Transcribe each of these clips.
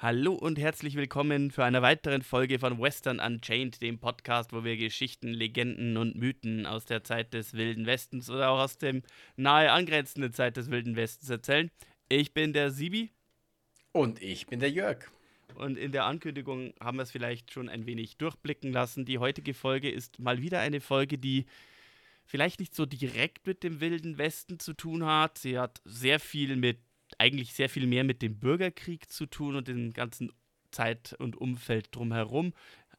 Hallo und herzlich willkommen für eine weiteren Folge von Western Unchained, dem Podcast, wo wir Geschichten, Legenden und Mythen aus der Zeit des Wilden Westens oder auch aus dem nahe angrenzenden Zeit des Wilden Westens erzählen. Ich bin der Sibi Und ich bin der Jörg. und in der Ankündigung haben wir es vielleicht schon ein wenig durchblicken lassen. Die heutige Folge ist mal wieder eine Folge, die vielleicht nicht so direkt mit dem Wilden Westen zu tun hat. Sie hat sehr viel mit, eigentlich sehr viel mehr mit dem Bürgerkrieg zu tun und dem ganzen Zeit und Umfeld drumherum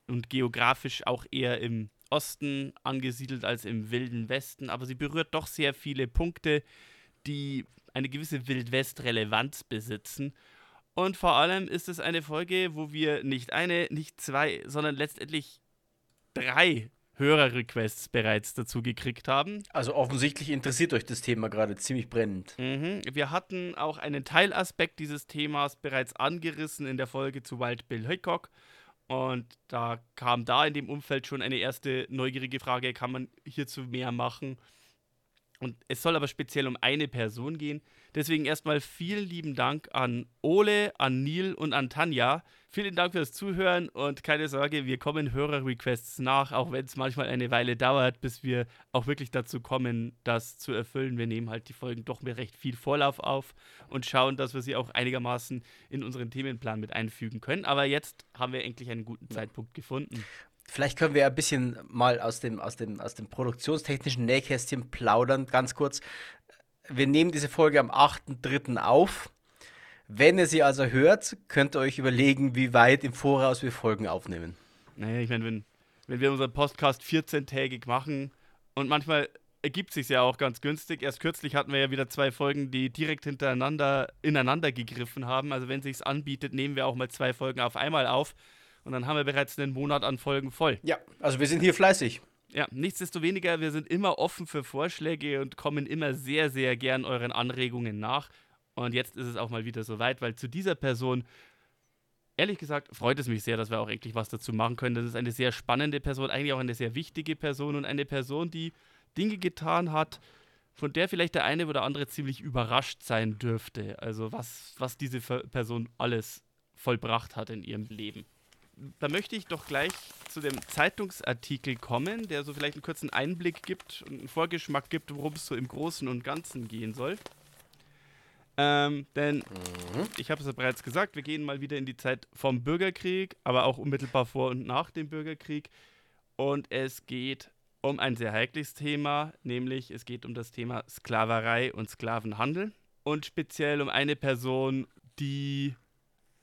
und geografisch auch eher im Osten angesiedelt als im Wilden Westen. Aber sie berührt doch sehr viele Punkte, die eine gewisse Wildwest-Relevanz besitzen. Und vor allem ist es eine Folge, wo wir nicht eine, nicht zwei, sondern letztendlich drei Hörerrequests bereits dazu gekriegt haben. Also offensichtlich interessiert euch das Thema gerade ziemlich brennend. Mhm. Wir hatten auch einen Teilaspekt dieses Themas bereits angerissen in der Folge zu Wild Bill Hickok. Und da kam da in dem Umfeld schon eine erste neugierige Frage, kann man hierzu mehr machen? Und es soll aber speziell um eine Person gehen. Deswegen erstmal vielen lieben Dank an Ole, an Neil und an Tanja. Vielen Dank fürs Zuhören und keine Sorge, wir kommen Hörerrequests nach, auch wenn es manchmal eine Weile dauert, bis wir auch wirklich dazu kommen, das zu erfüllen. Wir nehmen halt die Folgen doch mit recht viel Vorlauf auf und schauen, dass wir sie auch einigermaßen in unseren Themenplan mit einfügen können. Aber jetzt haben wir endlich einen guten Zeitpunkt gefunden. Vielleicht können wir ein bisschen mal aus dem, aus dem, aus dem produktionstechnischen Nähkästchen plaudern, ganz kurz. Wir nehmen diese Folge am 8.3. auf. Wenn ihr sie also hört, könnt ihr euch überlegen, wie weit im Voraus wir Folgen aufnehmen. Naja, ich meine, wenn, wenn wir unseren Podcast 14-tägig machen und manchmal ergibt sich ja auch ganz günstig. Erst kürzlich hatten wir ja wieder zwei Folgen, die direkt hintereinander ineinander gegriffen haben. Also wenn sich's anbietet, nehmen wir auch mal zwei Folgen auf einmal auf und dann haben wir bereits einen Monat an Folgen voll. Ja, also wir sind hier fleißig. Ja, nichtsdestoweniger, wir sind immer offen für Vorschläge und kommen immer sehr, sehr gern euren Anregungen nach. Und jetzt ist es auch mal wieder soweit, weil zu dieser Person, ehrlich gesagt, freut es mich sehr, dass wir auch endlich was dazu machen können. Das ist eine sehr spannende Person, eigentlich auch eine sehr wichtige Person und eine Person, die Dinge getan hat, von der vielleicht der eine oder andere ziemlich überrascht sein dürfte. Also was, was diese Person alles vollbracht hat in ihrem Leben. Da möchte ich doch gleich zu dem Zeitungsartikel kommen, der so vielleicht einen kurzen Einblick gibt und einen Vorgeschmack gibt, worum es so im Großen und Ganzen gehen soll. Ähm, denn ich habe es ja bereits gesagt, wir gehen mal wieder in die Zeit vom Bürgerkrieg, aber auch unmittelbar vor und nach dem Bürgerkrieg. Und es geht um ein sehr heikles Thema, nämlich es geht um das Thema Sklaverei und Sklavenhandel. Und speziell um eine Person, die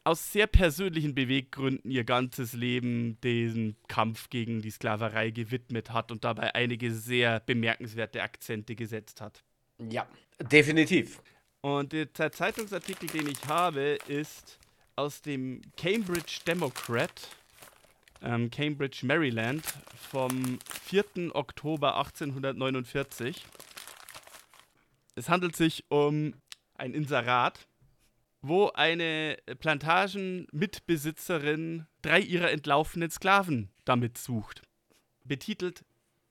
aus sehr persönlichen Beweggründen ihr ganzes Leben diesem Kampf gegen die Sklaverei gewidmet hat und dabei einige sehr bemerkenswerte Akzente gesetzt hat. Ja, definitiv. Und der Ze- Zeitungsartikel, den ich habe, ist aus dem Cambridge Democrat, ähm, Cambridge, Maryland, vom 4. Oktober 1849. Es handelt sich um ein Inserat, wo eine Plantagenmitbesitzerin drei ihrer entlaufenen Sklaven damit sucht. Betitelt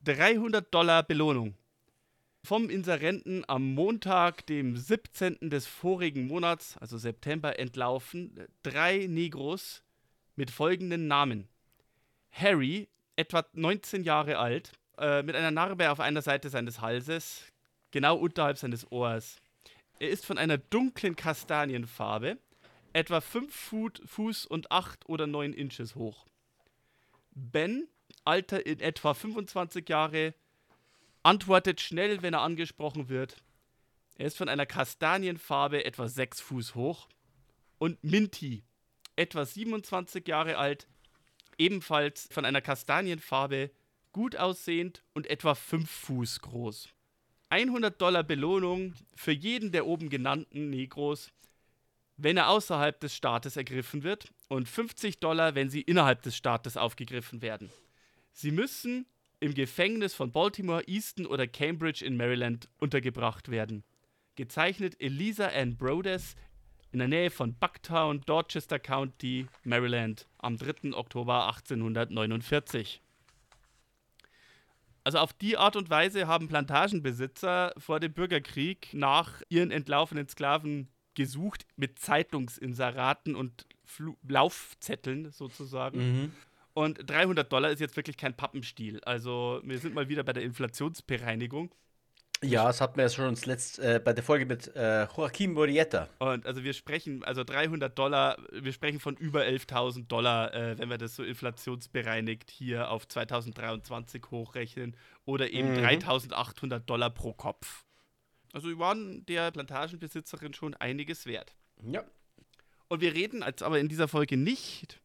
300 Dollar Belohnung vom Inserenten am Montag, dem 17. des vorigen Monats, also September, entlaufen drei Negros mit folgenden Namen. Harry, etwa 19 Jahre alt, äh, mit einer Narbe auf einer Seite seines Halses, genau unterhalb seines Ohrs. Er ist von einer dunklen Kastanienfarbe, etwa 5 Fuß, und 8 oder 9 Inches hoch. Ben, Alter in etwa 25 Jahre, antwortet schnell, wenn er angesprochen wird. Er ist von einer Kastanienfarbe etwa 6 Fuß hoch. Und Minty, etwa 27 Jahre alt, ebenfalls von einer Kastanienfarbe, gut aussehend und etwa 5 Fuß groß. 100 Dollar Belohnung für jeden der oben genannten Negros, wenn er außerhalb des Staates ergriffen wird und 50 Dollar, wenn sie innerhalb des Staates aufgegriffen werden. Sie müssen im Gefängnis von Baltimore, Easton oder Cambridge in Maryland untergebracht werden. Gezeichnet Elisa Ann Brodes in der Nähe von Bucktown, Dorchester County, Maryland, am 3. Oktober 1849. Also auf die Art und Weise haben Plantagenbesitzer vor dem Bürgerkrieg nach ihren entlaufenen Sklaven gesucht mit Zeitungsinseraten und Flu Laufzetteln sozusagen. Mhm. Und 300 Dollar ist jetzt wirklich kein Pappenstiel. Also wir sind mal wieder bei der Inflationsbereinigung. Ja, das hatten wir ja schon uns letzt, äh, bei der Folge mit äh, Joaquim Murieta. Und also wir sprechen, also 300 Dollar, wir sprechen von über 11.000 Dollar, äh, wenn wir das so inflationsbereinigt hier auf 2023 hochrechnen. Oder eben Mhm. 3.800 Dollar pro Kopf. Also wir waren der Plantagenbesitzerin schon einiges wert. Ja. Und wir reden jetzt aber in dieser Folge nicht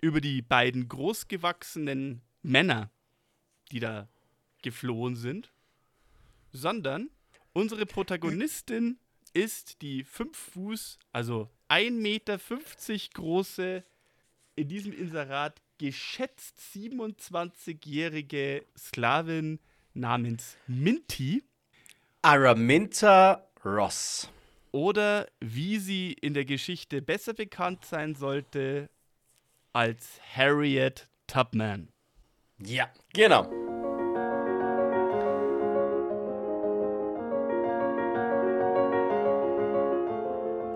über die beiden großgewachsenen Männer, die da geflohen sind, sondern unsere Protagonistin ist die 5 Fuß, also 1,50 Meter große, in diesem Inserat geschätzt 27-jährige Sklavin namens Minty Araminta Ross. oder wie sie in der Geschichte besser bekannt sein sollte als Harriet Tubman. Ja, genau.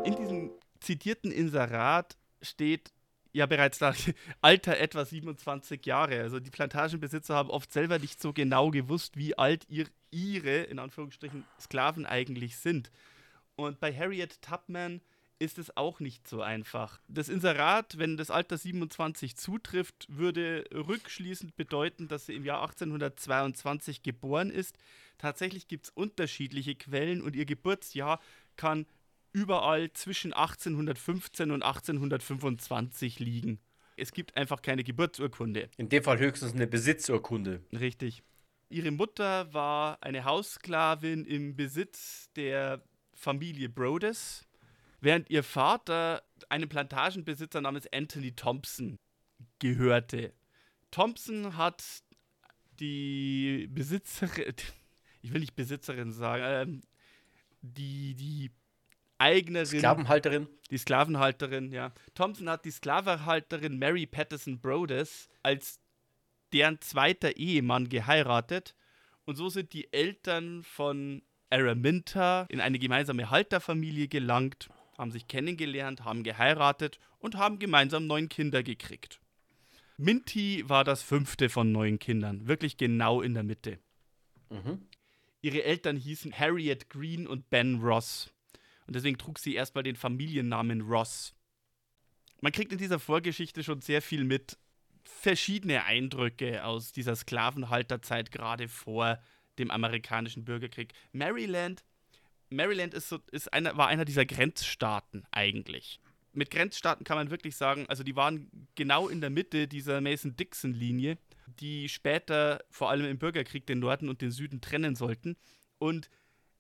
In diesem zitierten Inserat steht ja bereits da Alter etwa 27 Jahre. Also die Plantagenbesitzer haben oft selber nicht so genau gewusst, wie alt ihr, ihre, in Anführungsstrichen, Sklaven eigentlich sind. Und bei Harriet Tubman ist es auch nicht so einfach. Das Inserat, wenn das Alter 27 zutrifft, würde rückschließend bedeuten, dass sie im Jahr 1822 geboren ist. Tatsächlich gibt es unterschiedliche Quellen und ihr Geburtsjahr kann überall zwischen 1815 und 1825 liegen. Es gibt einfach keine Geburtsurkunde. In dem Fall höchstens eine Besitzurkunde. Richtig. Ihre Mutter war eine Haussklavin im Besitz der Familie Brodes, während ihr Vater einem Plantagenbesitzer namens Anthony Thompson gehörte. Thompson hat die Besitzerin, ich will nicht Besitzerin sagen, ähm, die, die Eignerin Sklavenhalterin. die Sklavenhalterin, ja. Thompson hat die Sklavenhalterin Mary Patterson Brodes als deren zweiter Ehemann geheiratet. Und so sind die Eltern von Araminta in eine gemeinsame Halterfamilie gelangt, haben sich kennengelernt, haben geheiratet und haben gemeinsam neun Kinder gekriegt. Minty war das fünfte von neun Kindern, wirklich genau in der Mitte. Mhm. Ihre Eltern hießen Harriet Green und Ben Ross. Und deswegen trug sie erstmal den Familiennamen Ross. Man kriegt in dieser Vorgeschichte schon sehr viel mit. Verschiedene Eindrücke aus dieser Sklavenhalterzeit, gerade vor dem amerikanischen Bürgerkrieg. Maryland, Maryland ist so, ist einer, war einer dieser Grenzstaaten eigentlich. Mit Grenzstaaten kann man wirklich sagen, also die waren genau in der Mitte dieser Mason-Dixon-Linie, die später vor allem im Bürgerkrieg den Norden und den Süden trennen sollten. Und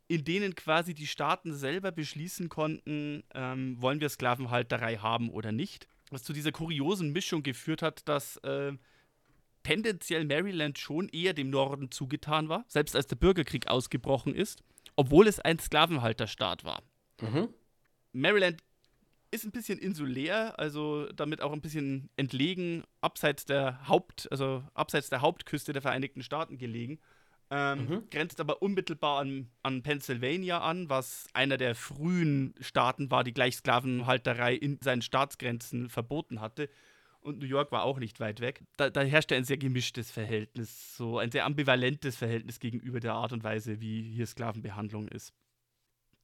in denen quasi die Staaten selber beschließen konnten, ähm, wollen wir Sklavenhalterei haben oder nicht. Was zu dieser kuriosen Mischung geführt hat, dass äh, tendenziell Maryland schon eher dem Norden zugetan war, selbst als der Bürgerkrieg ausgebrochen ist, obwohl es ein Sklavenhalterstaat war. Mhm. Maryland ist ein bisschen insulär, also damit auch ein bisschen entlegen, abseits der Haupt, also abseits der Hauptküste der Vereinigten Staaten gelegen. Ähm, Mhm. Grenzt aber unmittelbar an, an Pennsylvania an, was einer der frühen Staaten war, die gleich Sklavenhalterei in seinen Staatsgrenzen verboten hatte. Und New York war auch nicht weit weg. Da, da herrschte ein sehr gemischtes Verhältnis, so ein sehr ambivalentes Verhältnis gegenüber der Art und Weise, wie hier Sklavenbehandlung ist.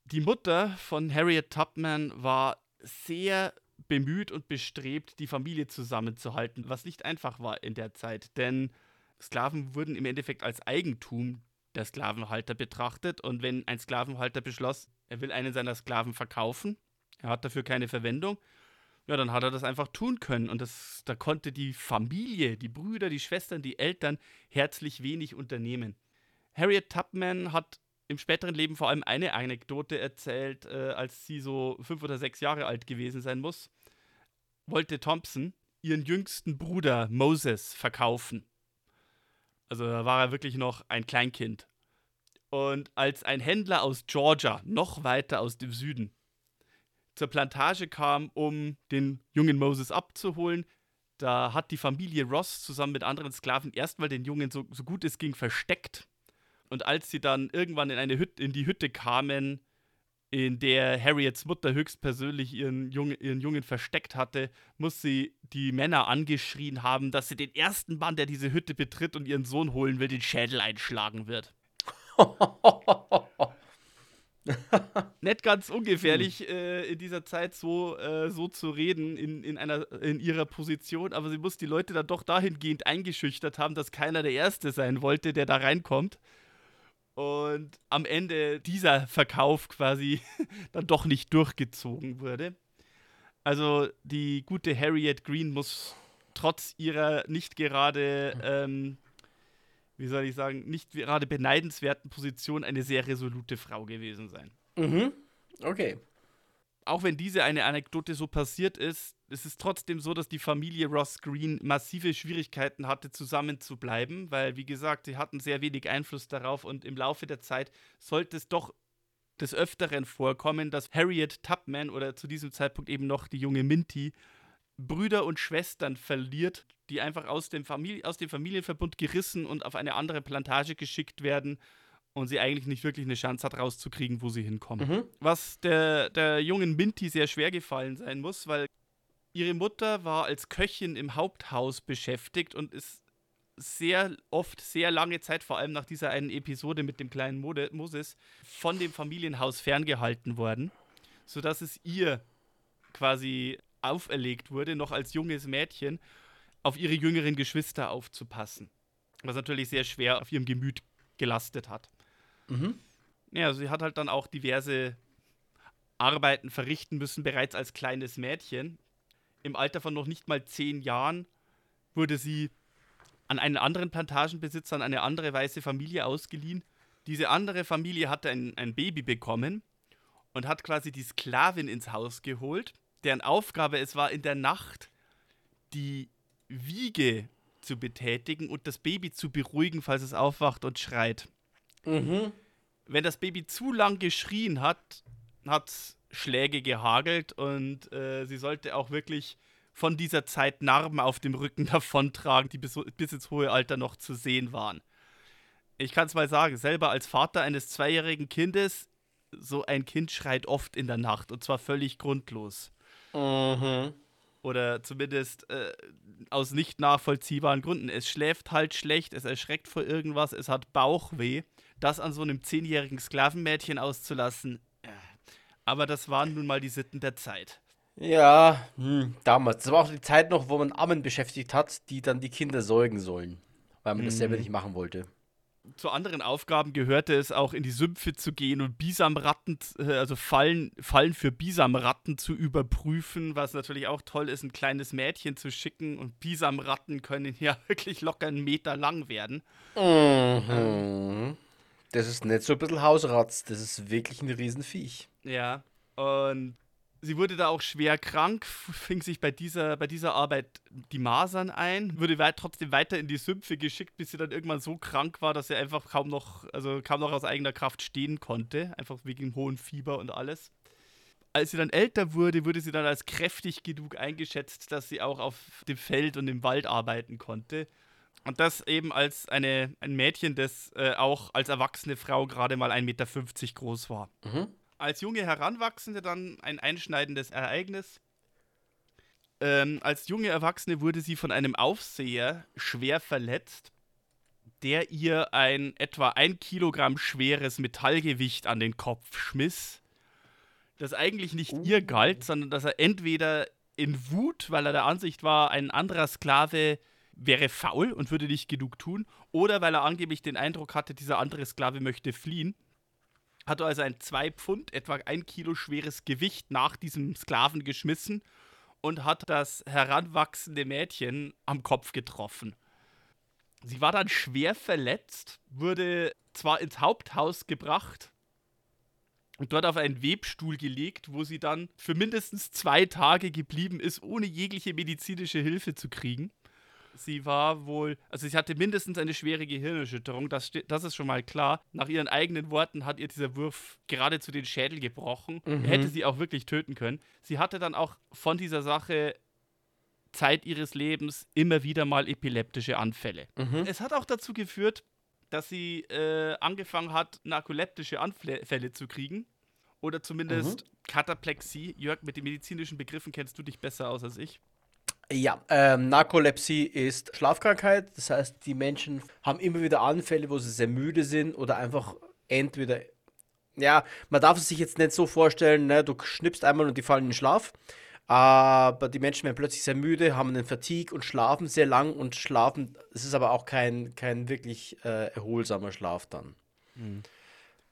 Die Mutter von Harriet Tubman war sehr bemüht und bestrebt, die Familie zusammenzuhalten, was nicht einfach war in der Zeit, denn Sklaven wurden im Endeffekt als Eigentum der Sklavenhalter betrachtet und wenn ein Sklavenhalter beschloss, er will einen seiner Sklaven verkaufen, er hat dafür keine Verwendung, ja, dann hat er das einfach tun können und das, da konnte die Familie, die Brüder, die Schwestern, die Eltern herzlich wenig unternehmen. Harriet Tubman hat im späteren Leben vor allem eine Anekdote erzählt, äh, als sie so fünf oder sechs Jahre alt gewesen sein muss, wollte Thompson ihren jüngsten Bruder Moses verkaufen. Also da war er wirklich noch ein Kleinkind. Und als ein Händler aus Georgia, noch weiter aus dem Süden, zur Plantage kam, um den jungen Moses abzuholen, da hat die Familie Ross zusammen mit anderen Sklaven erstmal den Jungen so, so gut es ging versteckt. Und als sie dann irgendwann in, eine Hütte, in die Hütte kamen, in der Harriets Mutter höchstpersönlich ihren Jungen, ihren Jungen versteckt hatte, muss sie die Männer angeschrien haben, dass sie den ersten Mann, der diese Hütte betritt und ihren Sohn holen will, den Schädel einschlagen wird. Nicht ganz ungefährlich hm. äh, in dieser Zeit so, äh, so zu reden in, in, einer, in ihrer Position, aber sie muss die Leute dann doch dahingehend eingeschüchtert haben, dass keiner der Erste sein wollte, der da reinkommt. Und am Ende dieser Verkauf quasi dann doch nicht durchgezogen wurde. Also die gute Harriet Green muss trotz ihrer nicht gerade ähm, wie soll ich sagen, nicht gerade beneidenswerten Position eine sehr resolute Frau gewesen sein. Mhm. Okay. Auch wenn diese eine Anekdote so passiert ist, ist es trotzdem so, dass die Familie Ross Green massive Schwierigkeiten hatte, zusammenzubleiben, weil, wie gesagt, sie hatten sehr wenig Einfluss darauf und im Laufe der Zeit sollte es doch des Öfteren vorkommen, dass Harriet Tubman oder zu diesem Zeitpunkt eben noch die junge Minty Brüder und Schwestern verliert, die einfach aus dem, Familie, aus dem Familienverbund gerissen und auf eine andere Plantage geschickt werden und sie eigentlich nicht wirklich eine Chance hat, rauszukriegen, wo sie hinkommen. Mhm. Was der, der jungen Minty sehr schwer gefallen sein muss, weil ihre Mutter war als Köchin im Haupthaus beschäftigt und ist sehr oft, sehr lange Zeit, vor allem nach dieser einen Episode mit dem kleinen Mode, Moses, von dem Familienhaus ferngehalten worden, sodass es ihr quasi auferlegt wurde, noch als junges Mädchen, auf ihre jüngeren Geschwister aufzupassen. Was natürlich sehr schwer auf ihrem Gemüt gelastet hat. Mhm. Ja, sie hat halt dann auch diverse Arbeiten verrichten müssen, bereits als kleines Mädchen. Im Alter von noch nicht mal zehn Jahren wurde sie an einen anderen Plantagenbesitzer, an eine andere weiße Familie ausgeliehen. Diese andere Familie hatte ein, ein Baby bekommen und hat quasi die Sklavin ins Haus geholt deren Aufgabe es war, in der Nacht die Wiege zu betätigen und das Baby zu beruhigen, falls es aufwacht und schreit. Mhm. Wenn das Baby zu lang geschrien hat, hat es Schläge gehagelt und äh, sie sollte auch wirklich von dieser Zeit Narben auf dem Rücken davontragen, die bis, bis ins hohe Alter noch zu sehen waren. Ich kann es mal sagen, selber als Vater eines zweijährigen Kindes, so ein Kind schreit oft in der Nacht und zwar völlig grundlos. Mhm. Oder zumindest äh, aus nicht nachvollziehbaren Gründen. Es schläft halt schlecht, es erschreckt vor irgendwas, es hat Bauchweh. Das an so einem zehnjährigen Sklavenmädchen auszulassen. Äh. Aber das waren nun mal die Sitten der Zeit. Ja, hm, damals. Das war auch die Zeit noch, wo man Ammen beschäftigt hat, die dann die Kinder säugen sollen. Weil man mhm. das selber nicht machen wollte zu anderen Aufgaben gehörte es auch in die Sümpfe zu gehen und Bisamratten, äh, also Fallen, Fallen für Bisamratten zu überprüfen, was natürlich auch toll ist, ein kleines Mädchen zu schicken und Bisamratten können ja wirklich locker einen Meter lang werden. Mhm. Das ist nicht so ein bisschen Hausratz, das ist wirklich ein Riesenviech. Ja, und sie wurde da auch schwer krank, fing sich bei dieser, bei dieser Arbeit die Masern ein, wurde weit, trotzdem weiter in die Sümpfe geschickt, bis sie dann irgendwann so krank war, dass sie einfach kaum noch, also kaum noch aus eigener Kraft stehen konnte, einfach wegen hohem Fieber und alles. Als sie dann älter wurde, wurde sie dann als kräftig genug eingeschätzt, dass sie auch auf dem Feld und im Wald arbeiten konnte. Und das eben als eine, ein Mädchen, das äh, auch als erwachsene Frau gerade mal 1,50 Meter groß war. Mhm als junge Heranwachsende dann ein einschneidendes Ereignis. Ähm, als junge Erwachsene wurde sie von einem Aufseher schwer verletzt, der ihr ein etwa ein Kilogramm schweres Metallgewicht an den Kopf schmiss, das eigentlich nicht ihr galt, sondern dass er entweder in Wut, weil er der Ansicht war, ein anderer Sklave wäre faul und würde nicht genug tun, oder weil er angeblich den Eindruck hatte, dieser andere Sklave möchte fliehen, hatte also ein zwei Pfund, etwa ein Kilo schweres Gewicht nach diesem Sklaven geschmissen und hat das heranwachsende Mädchen am Kopf getroffen. Sie war dann schwer verletzt, wurde zwar ins Haupthaus gebracht und dort auf einen Webstuhl gelegt, wo sie dann für mindestens zwei Tage geblieben ist, ohne jegliche medizinische Hilfe zu kriegen. Sie war wohl, also sie hatte mindestens eine schwere Gehirnerschütterung, das, das ist schon mal klar. Nach ihren eigenen Worten hat ihr dieser Wurf geradezu den Schädel gebrochen. Mhm. Er hätte sie auch wirklich töten können. Sie hatte dann auch von dieser Sache Zeit ihres Lebens immer wieder mal epileptische Anfälle. Mhm. Es hat auch dazu geführt, dass sie äh, angefangen hat, narkoleptische Anfälle zu kriegen. Oder zumindest mhm. Kataplexie. Jörg, mit den medizinischen Begriffen kennst du dich besser aus als ich. Ja, ähm, Narkolepsie ist Schlafkrankheit. Das heißt, die Menschen haben immer wieder Anfälle, wo sie sehr müde sind oder einfach entweder, ja, man darf es sich jetzt nicht so vorstellen, ne, du schnippst einmal und die fallen in den Schlaf. Aber die Menschen werden plötzlich sehr müde, haben einen Fatigue und schlafen sehr lang und schlafen. Es ist aber auch kein, kein wirklich äh, erholsamer Schlaf dann. Mhm.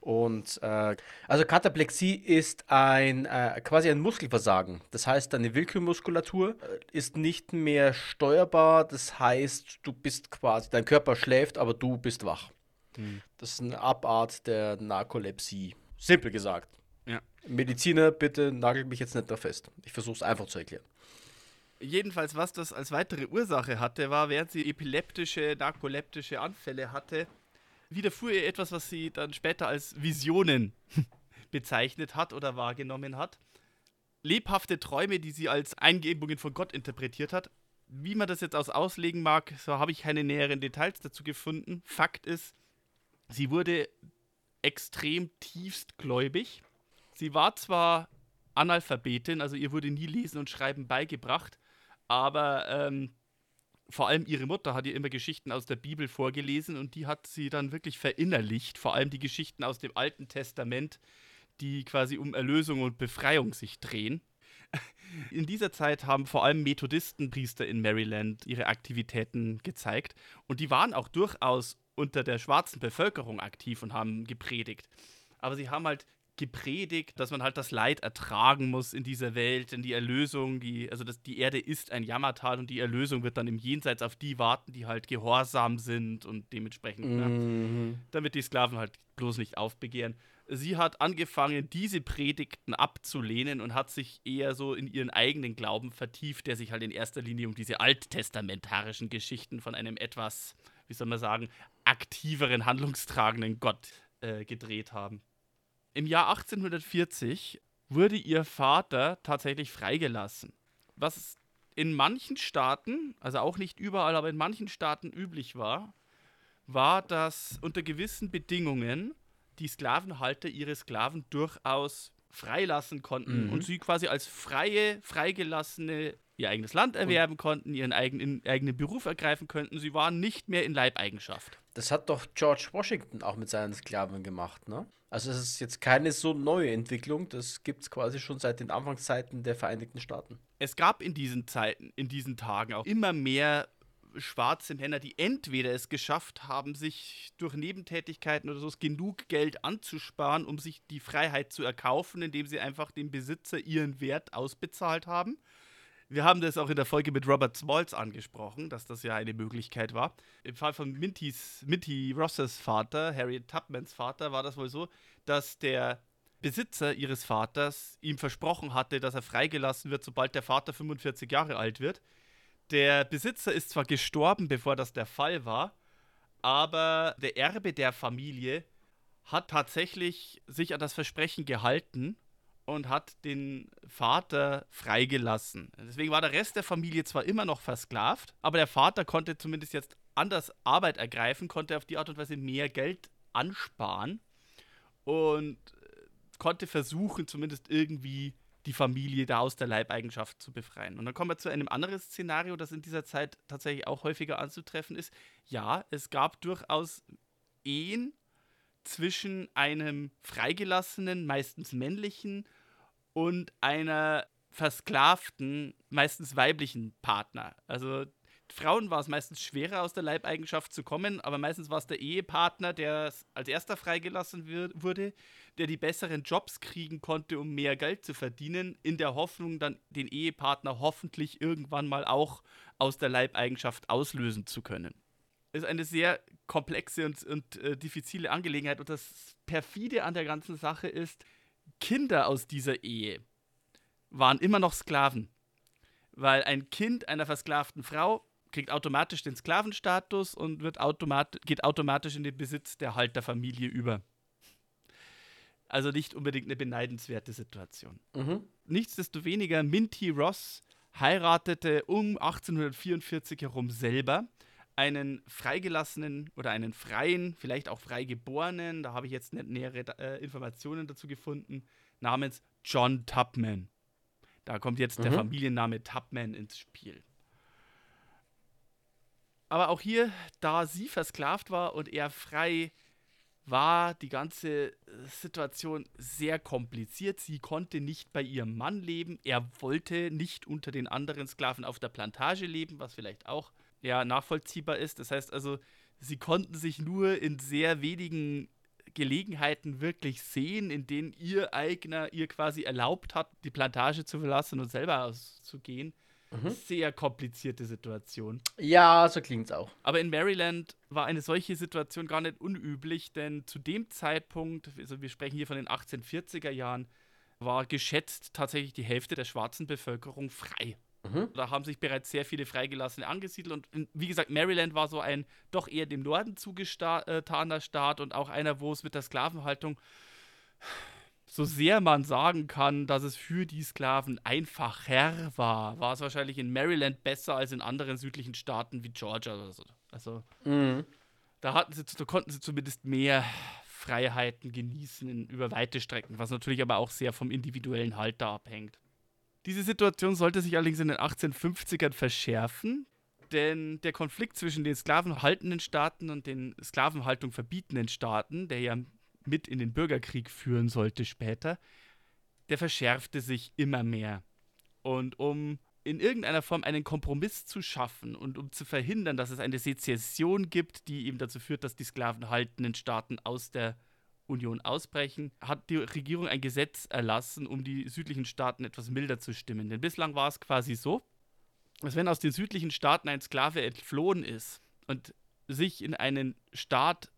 Und äh, also Kataplexie ist ein äh, quasi ein Muskelversagen. Das heißt, deine Willkürmuskulatur äh, ist nicht mehr steuerbar. Das heißt, du bist quasi, dein Körper schläft, aber du bist wach. Mhm. Das ist eine Abart der Narkolepsie. Simpel gesagt. Ja. Mediziner, bitte nagelt mich jetzt nicht da fest. Ich versuche es einfach zu erklären. Jedenfalls, was das als weitere Ursache hatte, war, während sie epileptische, narkoleptische Anfälle hatte, widerfuhr ihr etwas, was sie dann später als Visionen bezeichnet hat oder wahrgenommen hat. Lebhafte Träume, die sie als Eingebungen von Gott interpretiert hat. Wie man das jetzt aus auslegen mag, so habe ich keine näheren Details dazu gefunden. Fakt ist, sie wurde extrem tiefstgläubig Sie war zwar Analphabetin, also ihr wurde nie Lesen und Schreiben beigebracht, aber ähm, vor allem ihre Mutter hat ihr immer Geschichten aus der Bibel vorgelesen und die hat sie dann wirklich verinnerlicht, vor allem die Geschichten aus dem Alten Testament, die quasi um Erlösung und Befreiung sich drehen. In dieser Zeit haben vor allem Methodistenpriester in Maryland ihre Aktivitäten gezeigt und die waren auch durchaus unter der schwarzen Bevölkerung aktiv und haben gepredigt. Aber sie haben halt gepredigt, dass man halt das Leid ertragen muss in dieser Welt, denn die Erlösung, die, also das, die Erde ist ein Jammertal und die Erlösung wird dann im Jenseits auf die warten, die halt gehorsam sind und dementsprechend, mhm. ja, damit die Sklaven halt bloß nicht aufbegehren. Sie hat angefangen, diese Predigten abzulehnen und hat sich eher so in ihren eigenen Glauben vertieft, der sich halt in erster Linie um diese alttestamentarischen Geschichten von einem etwas, wie soll man sagen, aktiveren, handlungstragenden Gott äh, gedreht haben. Im Jahr 1840 wurde ihr Vater tatsächlich freigelassen. Was in manchen Staaten, also auch nicht überall, aber in manchen Staaten üblich war, war, dass unter gewissen Bedingungen die Sklavenhalter ihre Sklaven durchaus freilassen konnten mhm. und sie quasi als freie, freigelassene ihr eigenes Land erwerben konnten, ihren eigenen, eigenen Beruf ergreifen könnten. Sie waren nicht mehr in Leibeigenschaft. Das hat doch George Washington auch mit seinen Sklaven gemacht, ne? Also es ist jetzt keine so neue Entwicklung, das gibt es quasi schon seit den Anfangszeiten der Vereinigten Staaten. Es gab in diesen Zeiten, in diesen Tagen auch immer mehr schwarze Männer, die entweder es geschafft haben, sich durch Nebentätigkeiten oder so genug Geld anzusparen, um sich die Freiheit zu erkaufen, indem sie einfach dem Besitzer ihren Wert ausbezahlt haben, wir haben das auch in der Folge mit Robert Smalls angesprochen, dass das ja eine Möglichkeit war. Im Fall von Mintys, Minty Rosses Vater, Harriet Tubmans Vater, war das wohl so, dass der Besitzer ihres Vaters ihm versprochen hatte, dass er freigelassen wird, sobald der Vater 45 Jahre alt wird. Der Besitzer ist zwar gestorben, bevor das der Fall war, aber der Erbe der Familie hat tatsächlich sich an das Versprechen gehalten und hat den Vater freigelassen. Deswegen war der Rest der Familie zwar immer noch versklavt, aber der Vater konnte zumindest jetzt anders Arbeit ergreifen, konnte auf die Art und Weise mehr Geld ansparen und konnte versuchen, zumindest irgendwie die Familie da aus der Leibeigenschaft zu befreien. Und dann kommen wir zu einem anderen Szenario, das in dieser Zeit tatsächlich auch häufiger anzutreffen ist. Ja, es gab durchaus Ehen, zwischen einem freigelassenen, meistens männlichen und einer versklavten, meistens weiblichen Partner. Also Frauen war es meistens schwerer aus der Leibeigenschaft zu kommen, aber meistens war es der Ehepartner, der als erster freigelassen wurde, der die besseren Jobs kriegen konnte, um mehr Geld zu verdienen, in der Hoffnung, dann den Ehepartner hoffentlich irgendwann mal auch aus der Leibeigenschaft auslösen zu können ist eine sehr komplexe und, und äh, diffizile Angelegenheit. Und das perfide an der ganzen Sache ist, Kinder aus dieser Ehe waren immer noch Sklaven. Weil ein Kind einer versklavten Frau kriegt automatisch den Sklavenstatus und wird automat geht automatisch in den Besitz der Halterfamilie über. Also nicht unbedingt eine beneidenswerte Situation. Mhm. Nichtsdestoweniger, Minty Ross heiratete um 1844 herum selber einen freigelassenen oder einen freien, vielleicht auch freigeborenen, da habe ich jetzt nicht nähere äh, Informationen dazu gefunden, namens John Tubman. Da kommt jetzt mhm. der Familienname Tubman ins Spiel. Aber auch hier, da sie versklavt war und er frei, war die ganze äh, Situation sehr kompliziert. Sie konnte nicht bei ihrem Mann leben. Er wollte nicht unter den anderen Sklaven auf der Plantage leben, was vielleicht auch ja, nachvollziehbar ist. Das heißt also, sie konnten sich nur in sehr wenigen Gelegenheiten wirklich sehen, in denen ihr Eigner ihr quasi erlaubt hat, die Plantage zu verlassen und selber auszugehen. Mhm. Sehr komplizierte Situation. Ja, so klingt es auch. Aber in Maryland war eine solche Situation gar nicht unüblich, denn zu dem Zeitpunkt, also wir sprechen hier von den 1840er Jahren, war geschätzt tatsächlich die Hälfte der schwarzen Bevölkerung frei. Mhm. Da haben sich bereits sehr viele Freigelassene angesiedelt und wie gesagt, Maryland war so ein doch eher dem Norden zugetaner Staat und auch einer, wo es mit der Sklavenhaltung so sehr man sagen kann, dass es für die Sklaven einfacher war, war es wahrscheinlich in Maryland besser als in anderen südlichen Staaten wie Georgia oder so. Also mhm. da hatten sie, da konnten sie zumindest mehr Freiheiten genießen über weite Strecken, was natürlich aber auch sehr vom individuellen Halter abhängt. Diese Situation sollte sich allerdings in den 1850ern verschärfen, denn der Konflikt zwischen den sklavenhaltenden Staaten und den Sklavenhaltung verbietenden Staaten, der ja mit in den Bürgerkrieg führen sollte später, der verschärfte sich immer mehr. Und um in irgendeiner Form einen Kompromiss zu schaffen und um zu verhindern, dass es eine Sezession gibt, die eben dazu führt, dass die sklavenhaltenden Staaten aus der Union ausbrechen, hat die Regierung ein Gesetz erlassen, um die südlichen Staaten etwas milder zu stimmen. Denn bislang war es quasi so, dass wenn aus den südlichen Staaten ein Sklave entflohen ist und sich in einen Staat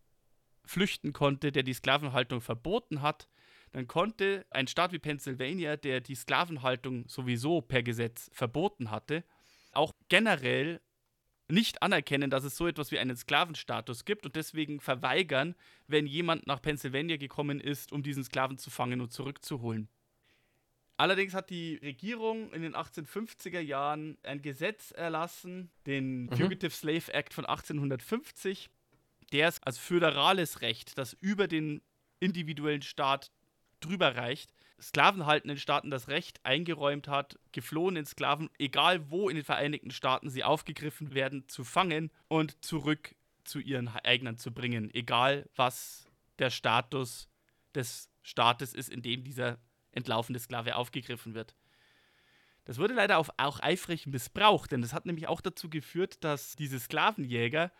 flüchten konnte, der die Sklavenhaltung verboten hat, dann konnte ein Staat wie Pennsylvania, der die Sklavenhaltung sowieso per Gesetz verboten hatte, auch generell nicht anerkennen, dass es so etwas wie einen Sklavenstatus gibt und deswegen verweigern, wenn jemand nach Pennsylvania gekommen ist, um diesen Sklaven zu fangen und zurückzuholen. Allerdings hat die Regierung in den 1850er Jahren ein Gesetz erlassen, den mhm. Fugitive Slave Act von 1850, der es als föderales Recht, das über den individuellen Staat drüber reicht, sklavenhaltenden Staaten das Recht eingeräumt hat, geflohenen Sklaven, egal wo in den Vereinigten Staaten sie aufgegriffen werden, zu fangen und zurück zu ihren Eignern zu bringen, egal was der Status des Staates ist, in dem dieser entlaufene Sklave aufgegriffen wird. Das wurde leider auch eifrig missbraucht, denn das hat nämlich auch dazu geführt, dass diese Sklavenjäger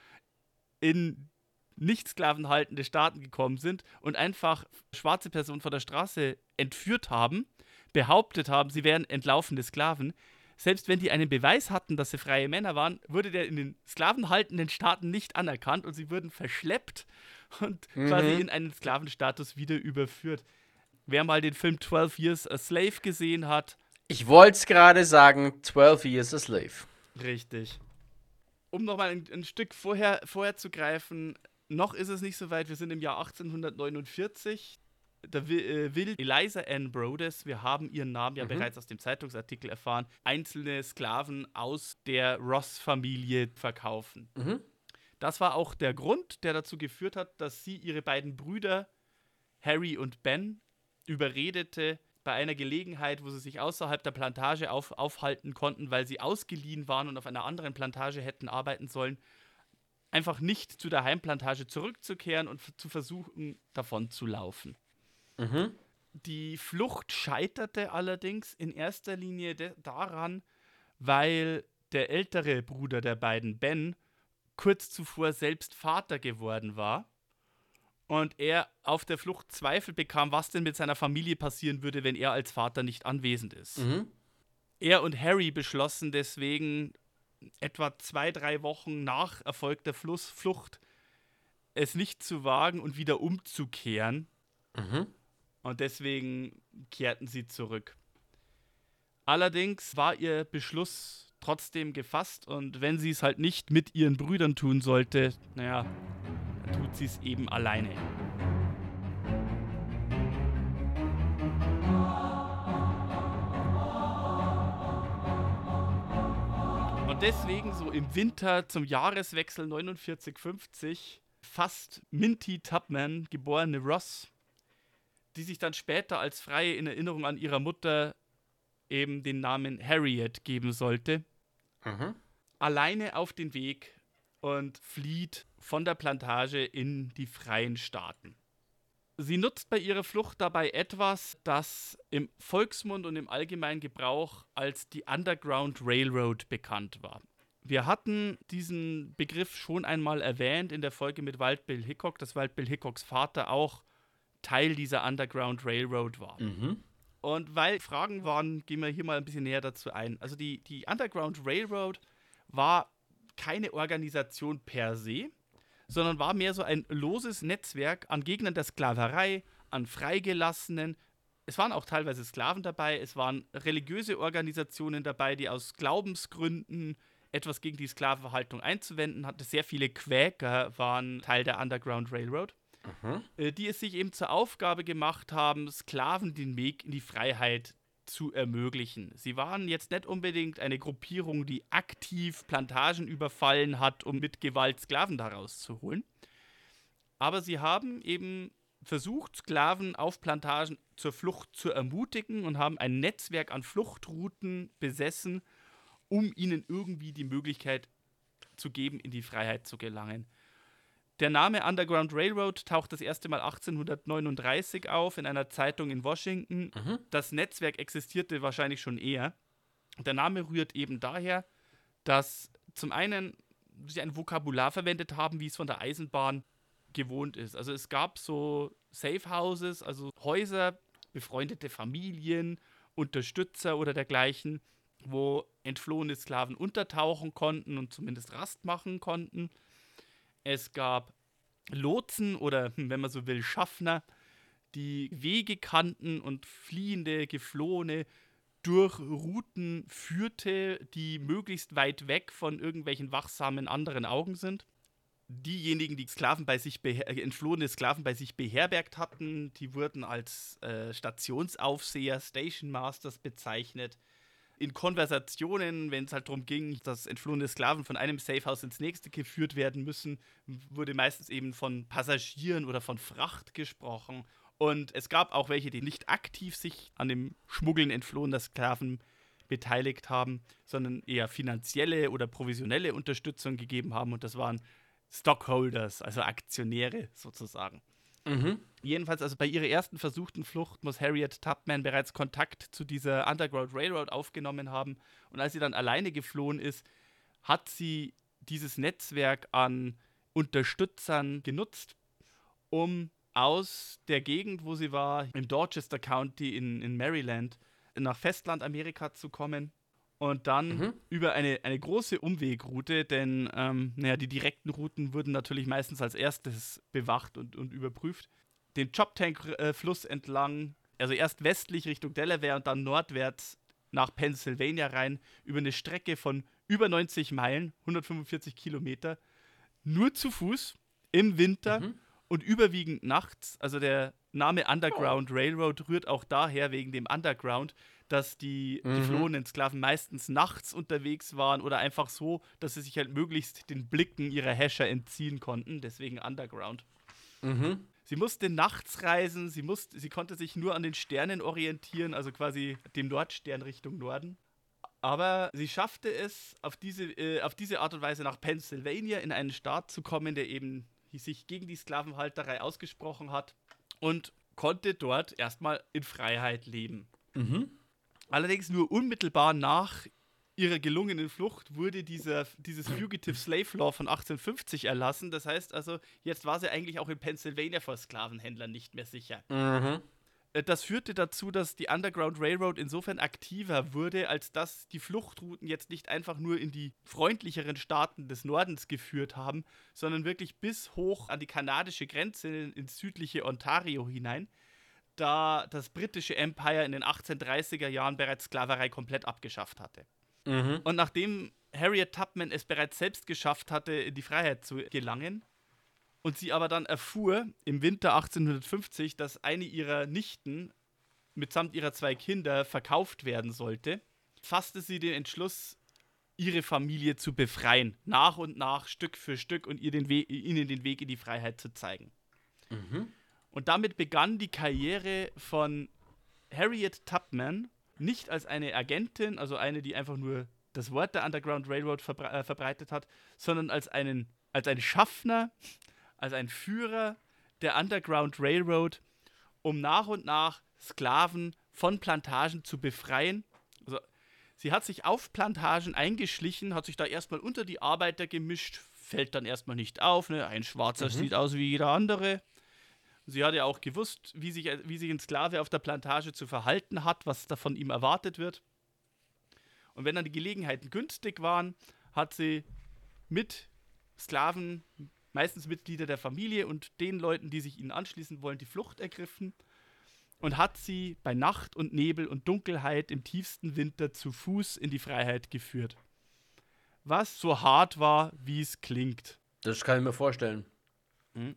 in nicht sklavenhaltende Staaten gekommen sind und einfach schwarze Personen von der Straße entführt haben, behauptet haben, sie wären entlaufene Sklaven. Selbst wenn die einen Beweis hatten, dass sie freie Männer waren, wurde der in den sklavenhaltenden Staaten nicht anerkannt und sie wurden verschleppt und mhm. quasi in einen Sklavenstatus wieder überführt. Wer mal den Film 12 Years a Slave gesehen hat. Ich wollte es gerade sagen, 12 Years a Slave. Richtig. Um nochmal ein, ein Stück vorher, vorher zu greifen, noch ist es nicht so weit. Wir sind im Jahr 1849. Da will, äh, will Eliza Ann Brodess, wir haben ihren Namen ja mhm. bereits aus dem Zeitungsartikel erfahren, einzelne Sklaven aus der Ross-Familie verkaufen. Mhm. Das war auch der Grund, der dazu geführt hat, dass sie ihre beiden Brüder Harry und Ben überredete, bei einer Gelegenheit, wo sie sich außerhalb der Plantage auf, aufhalten konnten, weil sie ausgeliehen waren und auf einer anderen Plantage hätten arbeiten sollen, einfach nicht zu der Heimplantage zurückzukehren und zu versuchen, davon zu laufen. Mhm. Die Flucht scheiterte allerdings in erster Linie daran, weil der ältere Bruder der beiden, Ben, kurz zuvor selbst Vater geworden war und er auf der Flucht Zweifel bekam, was denn mit seiner Familie passieren würde, wenn er als Vater nicht anwesend ist. Mhm. Er und Harry beschlossen deswegen, etwa zwei, drei Wochen nach erfolgter Fluss, Flucht es nicht zu wagen und wieder umzukehren. Mhm. Und deswegen kehrten sie zurück. Allerdings war ihr Beschluss trotzdem gefasst und wenn sie es halt nicht mit ihren Brüdern tun sollte, naja, dann tut sie es eben alleine. Und deswegen so im Winter zum Jahreswechsel 49-50 fasst Minty Tubman, geborene Ross, die sich dann später als freie in Erinnerung an ihrer Mutter eben den Namen Harriet geben sollte, Mhm. alleine auf den Weg und flieht von der Plantage in die freien Staaten. Sie nutzt bei ihrer Flucht dabei etwas, das im Volksmund und im allgemeinen Gebrauch als die Underground Railroad bekannt war. Wir hatten diesen Begriff schon einmal erwähnt in der Folge mit Wild Bill Hickok, dass Wild Bill Hickocks Vater auch Teil dieser Underground Railroad war. Mhm. Und weil Fragen waren, gehen wir hier mal ein bisschen näher dazu ein. Also die, die Underground Railroad war keine Organisation per se, sondern war mehr so ein loses Netzwerk an Gegnern der Sklaverei, an Freigelassenen. Es waren auch teilweise Sklaven dabei, es waren religiöse Organisationen dabei, die aus Glaubensgründen etwas gegen die Sklavenhaltung einzuwenden hatten. Sehr viele Quäker waren Teil der Underground Railroad äh, die es sich eben zur Aufgabe gemacht haben, Sklaven den Weg in die Freiheit zu ermöglichen. Sie waren jetzt nicht unbedingt eine Gruppierung, die aktiv Plantagen überfallen hat, um mit Gewalt Sklaven daraus zu holen. Aber sie haben eben versucht, Sklaven auf Plantagen zur Flucht zu ermutigen und haben ein Netzwerk an Fluchtrouten besessen, um ihnen irgendwie die Möglichkeit zu geben, in die Freiheit zu gelangen. Der Name Underground Railroad taucht das erste Mal 1839 auf in einer Zeitung in Washington. Das Netzwerk existierte wahrscheinlich schon eher. Der Name rührt eben daher, dass zum einen sie ein Vokabular verwendet haben, wie es von der Eisenbahn gewohnt ist. Also es gab so Safe Houses, also Häuser, befreundete Familien, Unterstützer oder dergleichen, wo entflohene Sklaven untertauchen konnten und zumindest Rast machen konnten. Es gab Lotsen oder, hm, wenn man so will, Schaffner, die Wege kannten und fliehende, geflohene durch Routen führte, die möglichst weit weg von irgendwelchen wachsamen anderen Augen sind. Diejenigen, die Sklaven bei sich äh, entflohene Sklaven bei sich beherbergt hatten, die wurden als äh, Stationsaufseher, Station Masters bezeichnet in Konversationen, wenn es halt darum ging, dass entflohene Sklaven von einem Safehouse ins nächste geführt werden müssen, wurde meistens eben von Passagieren oder von Fracht gesprochen. Und es gab auch welche, die nicht aktiv sich an dem Schmuggeln entflohener Sklaven beteiligt haben, sondern eher finanzielle oder provisionelle Unterstützung gegeben haben. Und das waren Stockholders, also Aktionäre sozusagen. Mhm. Jedenfalls, also bei ihrer ersten versuchten Flucht muss Harriet Tubman bereits Kontakt zu dieser Underground Railroad aufgenommen haben. Und als sie dann alleine geflohen ist, hat sie dieses Netzwerk an Unterstützern genutzt, um aus der Gegend, wo sie war, im Dorchester County in, in Maryland, nach Festlandamerika zu kommen. Und dann Mhm. über eine, eine große Umwegroute, denn ähm, naja, die direkten Routen wurden natürlich meistens als erstes bewacht und, und überprüft, den Choptank-Fluss entlang, also erst westlich Richtung Delaware und dann nordwärts nach Pennsylvania rein, über eine Strecke von über 90 Meilen, 145 Kilometer, nur zu Fuß im Winter Mhm. und überwiegend nachts. Also der Name Underground Railroad rührt auch daher wegen dem Underground, dass die Mhm. geflohenen Sklaven meistens nachts unterwegs waren oder einfach so, dass sie sich halt möglichst den Blicken ihrer Häscher entziehen konnten. Deswegen Underground. Mhm. Sie musste nachts reisen, sie, musste, sie konnte sich nur an den Sternen orientieren, also quasi dem Nordstern Richtung Norden. Aber sie schaffte es, auf diese, äh, auf diese Art und Weise nach Pennsylvania in einen Staat zu kommen, der eben sich gegen die Sklavenhalterei ausgesprochen hat und konnte dort erstmal in Freiheit leben. Mhm. Allerdings nur unmittelbar nach ihrer gelungenen Flucht wurde dieser, dieses Fugitive Slave Law von 1850 erlassen. Das heißt also, jetzt war sie eigentlich auch in Pennsylvania vor Sklavenhändlern nicht mehr sicher. Mhm. Äh, Das führte dazu, dass die Underground Railroad insofern aktiver wurde, als dass die Fluchtrouten jetzt nicht einfach nur in die freundlicheren Staaten des Nordens geführt haben, sondern wirklich bis hoch an die kanadische Grenze in- ins südliche Ontario hinein, da das britische Empire in den 1830er Jahren bereits Sklaverei komplett abgeschafft hatte. Mhm. Und nachdem Harriet Tubman es bereits selbst geschafft hatte, in die Freiheit zu gelangen, und sie aber dann erfuhr im Winter 1850, dass eine ihrer Nichten mitsamt ihrer zwei Kinder verkauft werden sollte, fasste sie den Entschluss, ihre Familie zu befreien, nach und nach, Stück für Stück und ihr den We ihnen den Weg in die Freiheit zu zeigen. Und damit begann die Karriere von Harriet Tubman nicht als eine Agentin, also eine, die einfach nur das Wort der Underground Railroad verbre äh, verbreitet hat, sondern als einen als ein Schaffner, als ein Führer der Underground Railroad, um nach und nach Sklaven von Plantagen zu befreien. Also sie hat sich auf Plantagen eingeschlichen, hat sich da erstmal unter die Arbeiter gemischt, fällt dann erstmal nicht auf. Ne? Ein Schwarzer sieht aus wie jeder andere. Sie hat ja auch gewusst, wie sich, wie sich ein Sklave auf der Plantage zu verhalten hat, was da von ihm erwartet wird. Und wenn dann die Gelegenheiten günstig waren, hat sie mit Sklaven, meistens Mitglieder der Familie und den Leuten, die sich ihnen anschließen wollen, die Flucht ergriffen und hat sie bei Nacht und Nebel und Dunkelheit im tiefsten Winter zu Fuß in die Freiheit geführt. Was so hart war, wie es klingt. Das kann ich mir vorstellen.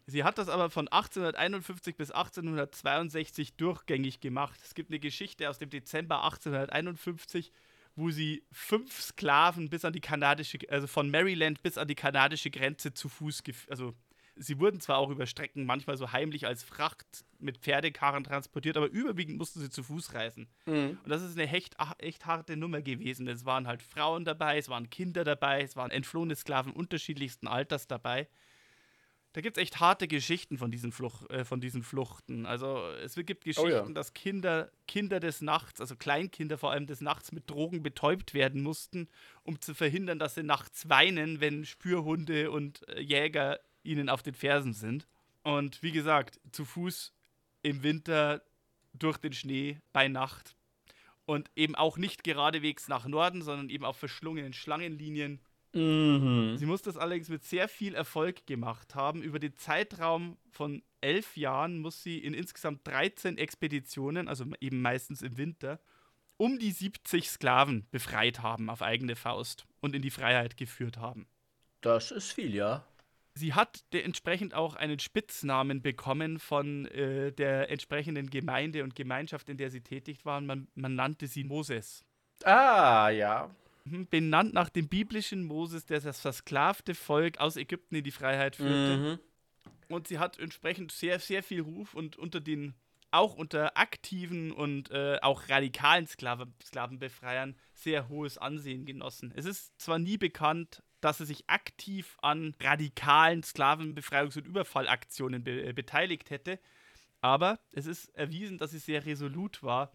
Sie hat das aber von 1851 bis 1862 durchgängig gemacht. Es gibt eine Geschichte aus dem Dezember 1851, wo sie fünf Sklaven bis an die kanadische, also von Maryland bis an die kanadische Grenze zu Fuß, also sie wurden zwar auch über Strecken manchmal so heimlich als Fracht mit Pferdekarren transportiert, aber überwiegend mussten sie zu Fuß reisen. Und das ist eine echt, echt harte Nummer gewesen. Es waren halt Frauen dabei, es waren Kinder dabei, es waren entflohene Sklaven unterschiedlichsten Alters dabei. Da gibt es echt harte Geschichten von diesen, Fluch, äh, von diesen Fluchten. Also es gibt Geschichten, ja. dass Kinder, Kinder des Nachts, also Kleinkinder vor allem des Nachts mit Drogen betäubt werden mussten, um zu verhindern, dass sie nachts weinen, wenn Spürhunde und äh, Jäger ihnen auf den Fersen sind. Und wie gesagt, zu Fuß im Winter durch den Schnee bei Nacht. Und eben auch nicht geradewegs nach Norden, sondern eben auf verschlungenen Schlangenlinien. Sie muss das allerdings mit sehr viel Erfolg gemacht haben. Über den Zeitraum von elf Jahren muss sie in insgesamt 13 Expeditionen, also eben meistens im Winter, um die 70 Sklaven befreit haben auf eigene Faust und in die Freiheit geführt haben. Das ist viel, ja. Sie hat entsprechend auch einen Spitznamen bekommen von äh, der entsprechenden Gemeinde und Gemeinschaft, in der sie tätig war. Man, man nannte sie Moses. Ah, ja. Benannt nach dem biblischen Moses, der das versklavte Volk aus Ägypten in die Freiheit führte. Mhm. Und sie hat entsprechend sehr, sehr viel Ruf und unter den, auch unter aktiven und äh, auch radikalen Sklave, Sklavenbefreiern sehr hohes Ansehen genossen. Es ist zwar nie bekannt, dass sie sich aktiv an radikalen Sklavenbefreiungs- und Überfallaktionen be äh, beteiligt hätte, aber es ist erwiesen, dass sie sehr resolut war.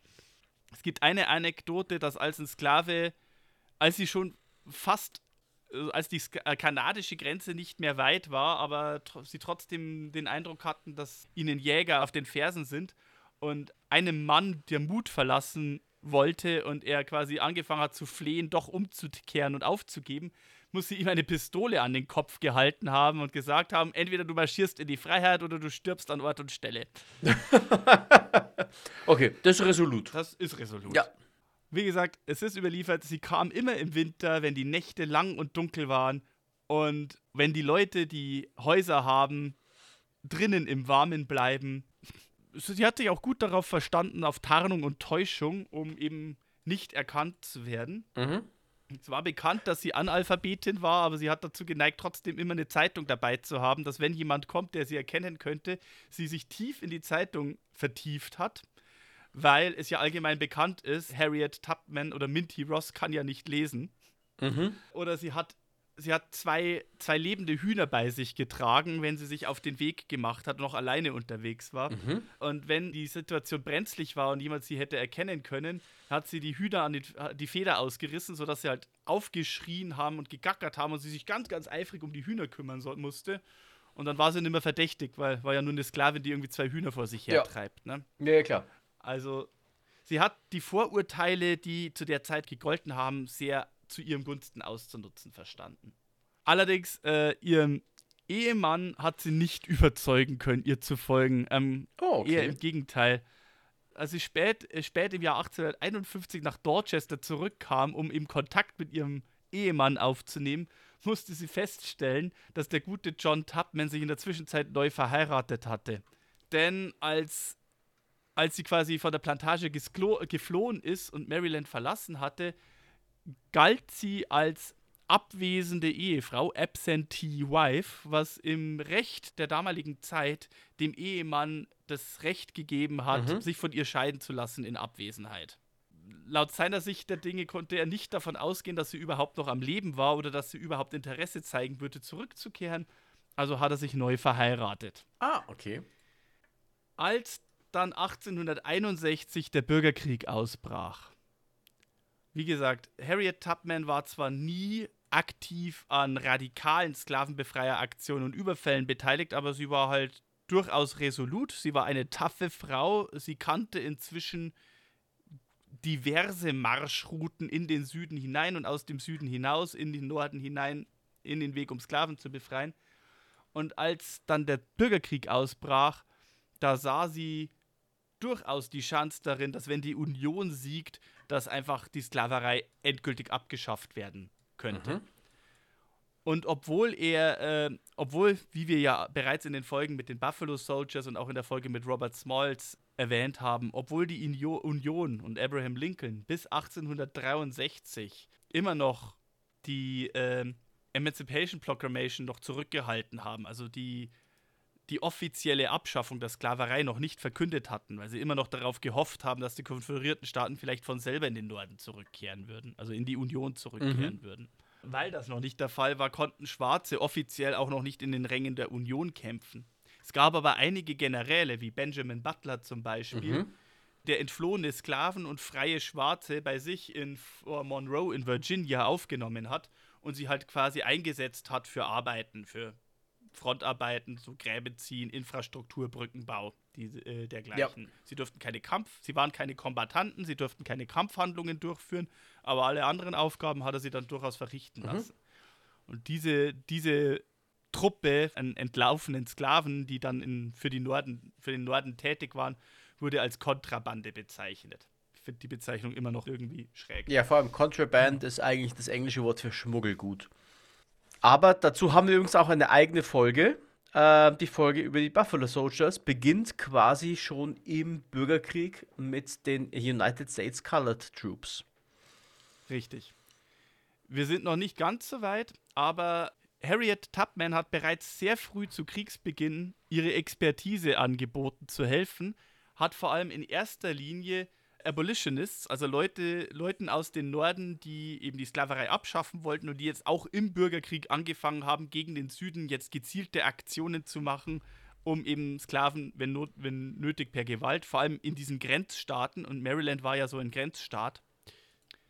Es gibt eine Anekdote, dass als ein Sklave, als sie schon fast äh, als die äh, kanadische Grenze nicht mehr weit war, aber tr sie trotzdem den Eindruck hatten, dass ihnen Jäger auf den Fersen sind und einem Mann der Mut verlassen wollte und er quasi angefangen hat zu flehen, doch umzukehren und aufzugeben, muss sie ihm eine Pistole an den Kopf gehalten haben und gesagt haben, entweder du marschierst in die Freiheit oder du stirbst an Ort und Stelle. Okay, das ist resolut. Das ist resolut. Ja. Wie gesagt, es ist überliefert, sie kam immer im Winter, wenn die Nächte lang und dunkel waren und wenn die Leute, die Häuser haben, drinnen im Warmen bleiben. Sie hat sich auch gut darauf verstanden, auf Tarnung und Täuschung, um eben nicht erkannt zu werden. Mhm. Es war bekannt, dass sie Analphabetin war, aber sie hat dazu geneigt, trotzdem immer eine Zeitung dabei zu haben, dass wenn jemand kommt, der sie erkennen könnte, sie sich tief in die Zeitung vertieft hat, weil es ja allgemein bekannt ist, Harriet Tubman oder Minty Ross kann ja nicht lesen. Mhm. Oder sie hat, sie hat zwei, zwei lebende Hühner bei sich getragen, wenn sie sich auf den Weg gemacht hat und noch alleine unterwegs war. Mhm. Und wenn die Situation brenzlig war und jemand sie hätte erkennen können, hat sie die Hühner an die, die Feder ausgerissen, sodass sie halt aufgeschrien haben und gegackert haben und sie sich ganz, ganz eifrig um die Hühner kümmern so, musste. Und dann war sie nicht mehr verdächtig, weil war ja nur eine Sklavin, die irgendwie zwei Hühner vor sich Ja. hertreibt. Ne? Ja, klar. Also, sie hat die Vorurteile, die zu der Zeit gegolten haben, sehr zu ihrem Gunsten auszunutzen verstanden. Allerdings, äh, ihrem Ehemann hat sie nicht überzeugen können, ihr zu folgen. Ähm, Oh, okay. Eher im Gegenteil. als sie spät, äh, spät im Jahr 1851 nach Dorchester zurückkam, um im Kontakt mit ihrem Ehemann aufzunehmen, musste sie feststellen, dass der gute John Tubman sich in der Zwischenzeit neu verheiratet hatte. Denn als, als sie quasi von der Plantage geflohen ist und Maryland verlassen hatte, galt sie als abwesende Ehefrau, absentee wife, was im Recht der damaligen Zeit dem Ehemann das Recht gegeben hat, mhm. sich von ihr scheiden zu lassen in Abwesenheit. Laut seiner Sicht der Dinge konnte er nicht davon ausgehen, dass sie überhaupt noch am Leben war oder dass sie überhaupt Interesse zeigen würde, zurückzukehren. Also hat er sich neu verheiratet. Ah, okay. Als dann 1861 der Bürgerkrieg ausbrach. Wie gesagt, Harriet Tubman war zwar nie aktiv an radikalen Sklavenbefreieraktionen und Überfällen beteiligt, aber sie war halt durchaus resolut. Sie war eine taffe Frau. Sie kannte inzwischen diverse Marschrouten in den Süden hinein und aus dem Süden hinaus, in den Norden hinein, in den Weg, um Sklaven zu befreien. Und als dann der Bürgerkrieg ausbrach, da sah sie durchaus die Chance darin, dass wenn die Union siegt, dass einfach die Sklaverei endgültig abgeschafft werden könnte. Mhm. Und obwohl er, äh, obwohl, wie wir ja bereits in den Folgen mit den Buffalo Soldiers und auch in der Folge mit Robert Smalls erwähnt haben, obwohl die Union und Abraham Lincoln bis 1863 immer noch die äh, Emancipation Proclamation noch zurückgehalten haben, also die, die offizielle Abschaffung der Sklaverei noch nicht verkündet hatten, weil sie immer noch darauf gehofft haben, dass die konföderierten Staaten vielleicht von selber in den Norden zurückkehren würden, also in die Union zurückkehren mhm. würden. Weil das noch nicht der Fall war, konnten Schwarze offiziell auch noch nicht in den Rängen der Union kämpfen. Es gab aber einige Generäle, wie Benjamin Butler zum Beispiel, mhm. der entflohene Sklaven und freie Schwarze bei sich in Monroe in Virginia aufgenommen hat und sie halt quasi eingesetzt hat für Arbeiten, für Frontarbeiten, so Gräben ziehen, Infrastruktur, Brückenbau, diese, äh, dergleichen. Ja. Sie durften keine Kampf, sie waren keine Kombattanten, sie durften keine Kampfhandlungen durchführen, aber alle anderen Aufgaben hat er sie dann durchaus verrichten mhm. lassen. Und diese, diese Truppe an entlaufenen Sklaven, die dann in, für, die Norden, für den Norden tätig waren, wurde als Kontrabande bezeichnet. Ich finde die Bezeichnung immer noch irgendwie schräg. Ja, vor allem Contraband ist eigentlich das englische Wort für Schmuggelgut. Aber dazu haben wir übrigens auch eine eigene Folge. Äh, die Folge über die Buffalo Soldiers beginnt quasi schon im Bürgerkrieg mit den United States Colored Troops. Richtig. Wir sind noch nicht ganz so weit, aber Harriet Tubman hat bereits sehr früh zu Kriegsbeginn ihre Expertise angeboten zu helfen, hat vor allem in erster Linie Abolitionists, also Leute, Leuten aus dem Norden, die eben die Sklaverei abschaffen wollten und die jetzt auch im Bürgerkrieg angefangen haben, gegen den Süden jetzt gezielte Aktionen zu machen, um eben Sklaven, wenn, not, wenn nötig, per Gewalt, vor allem in diesen Grenzstaaten, und Maryland war ja so ein Grenzstaat,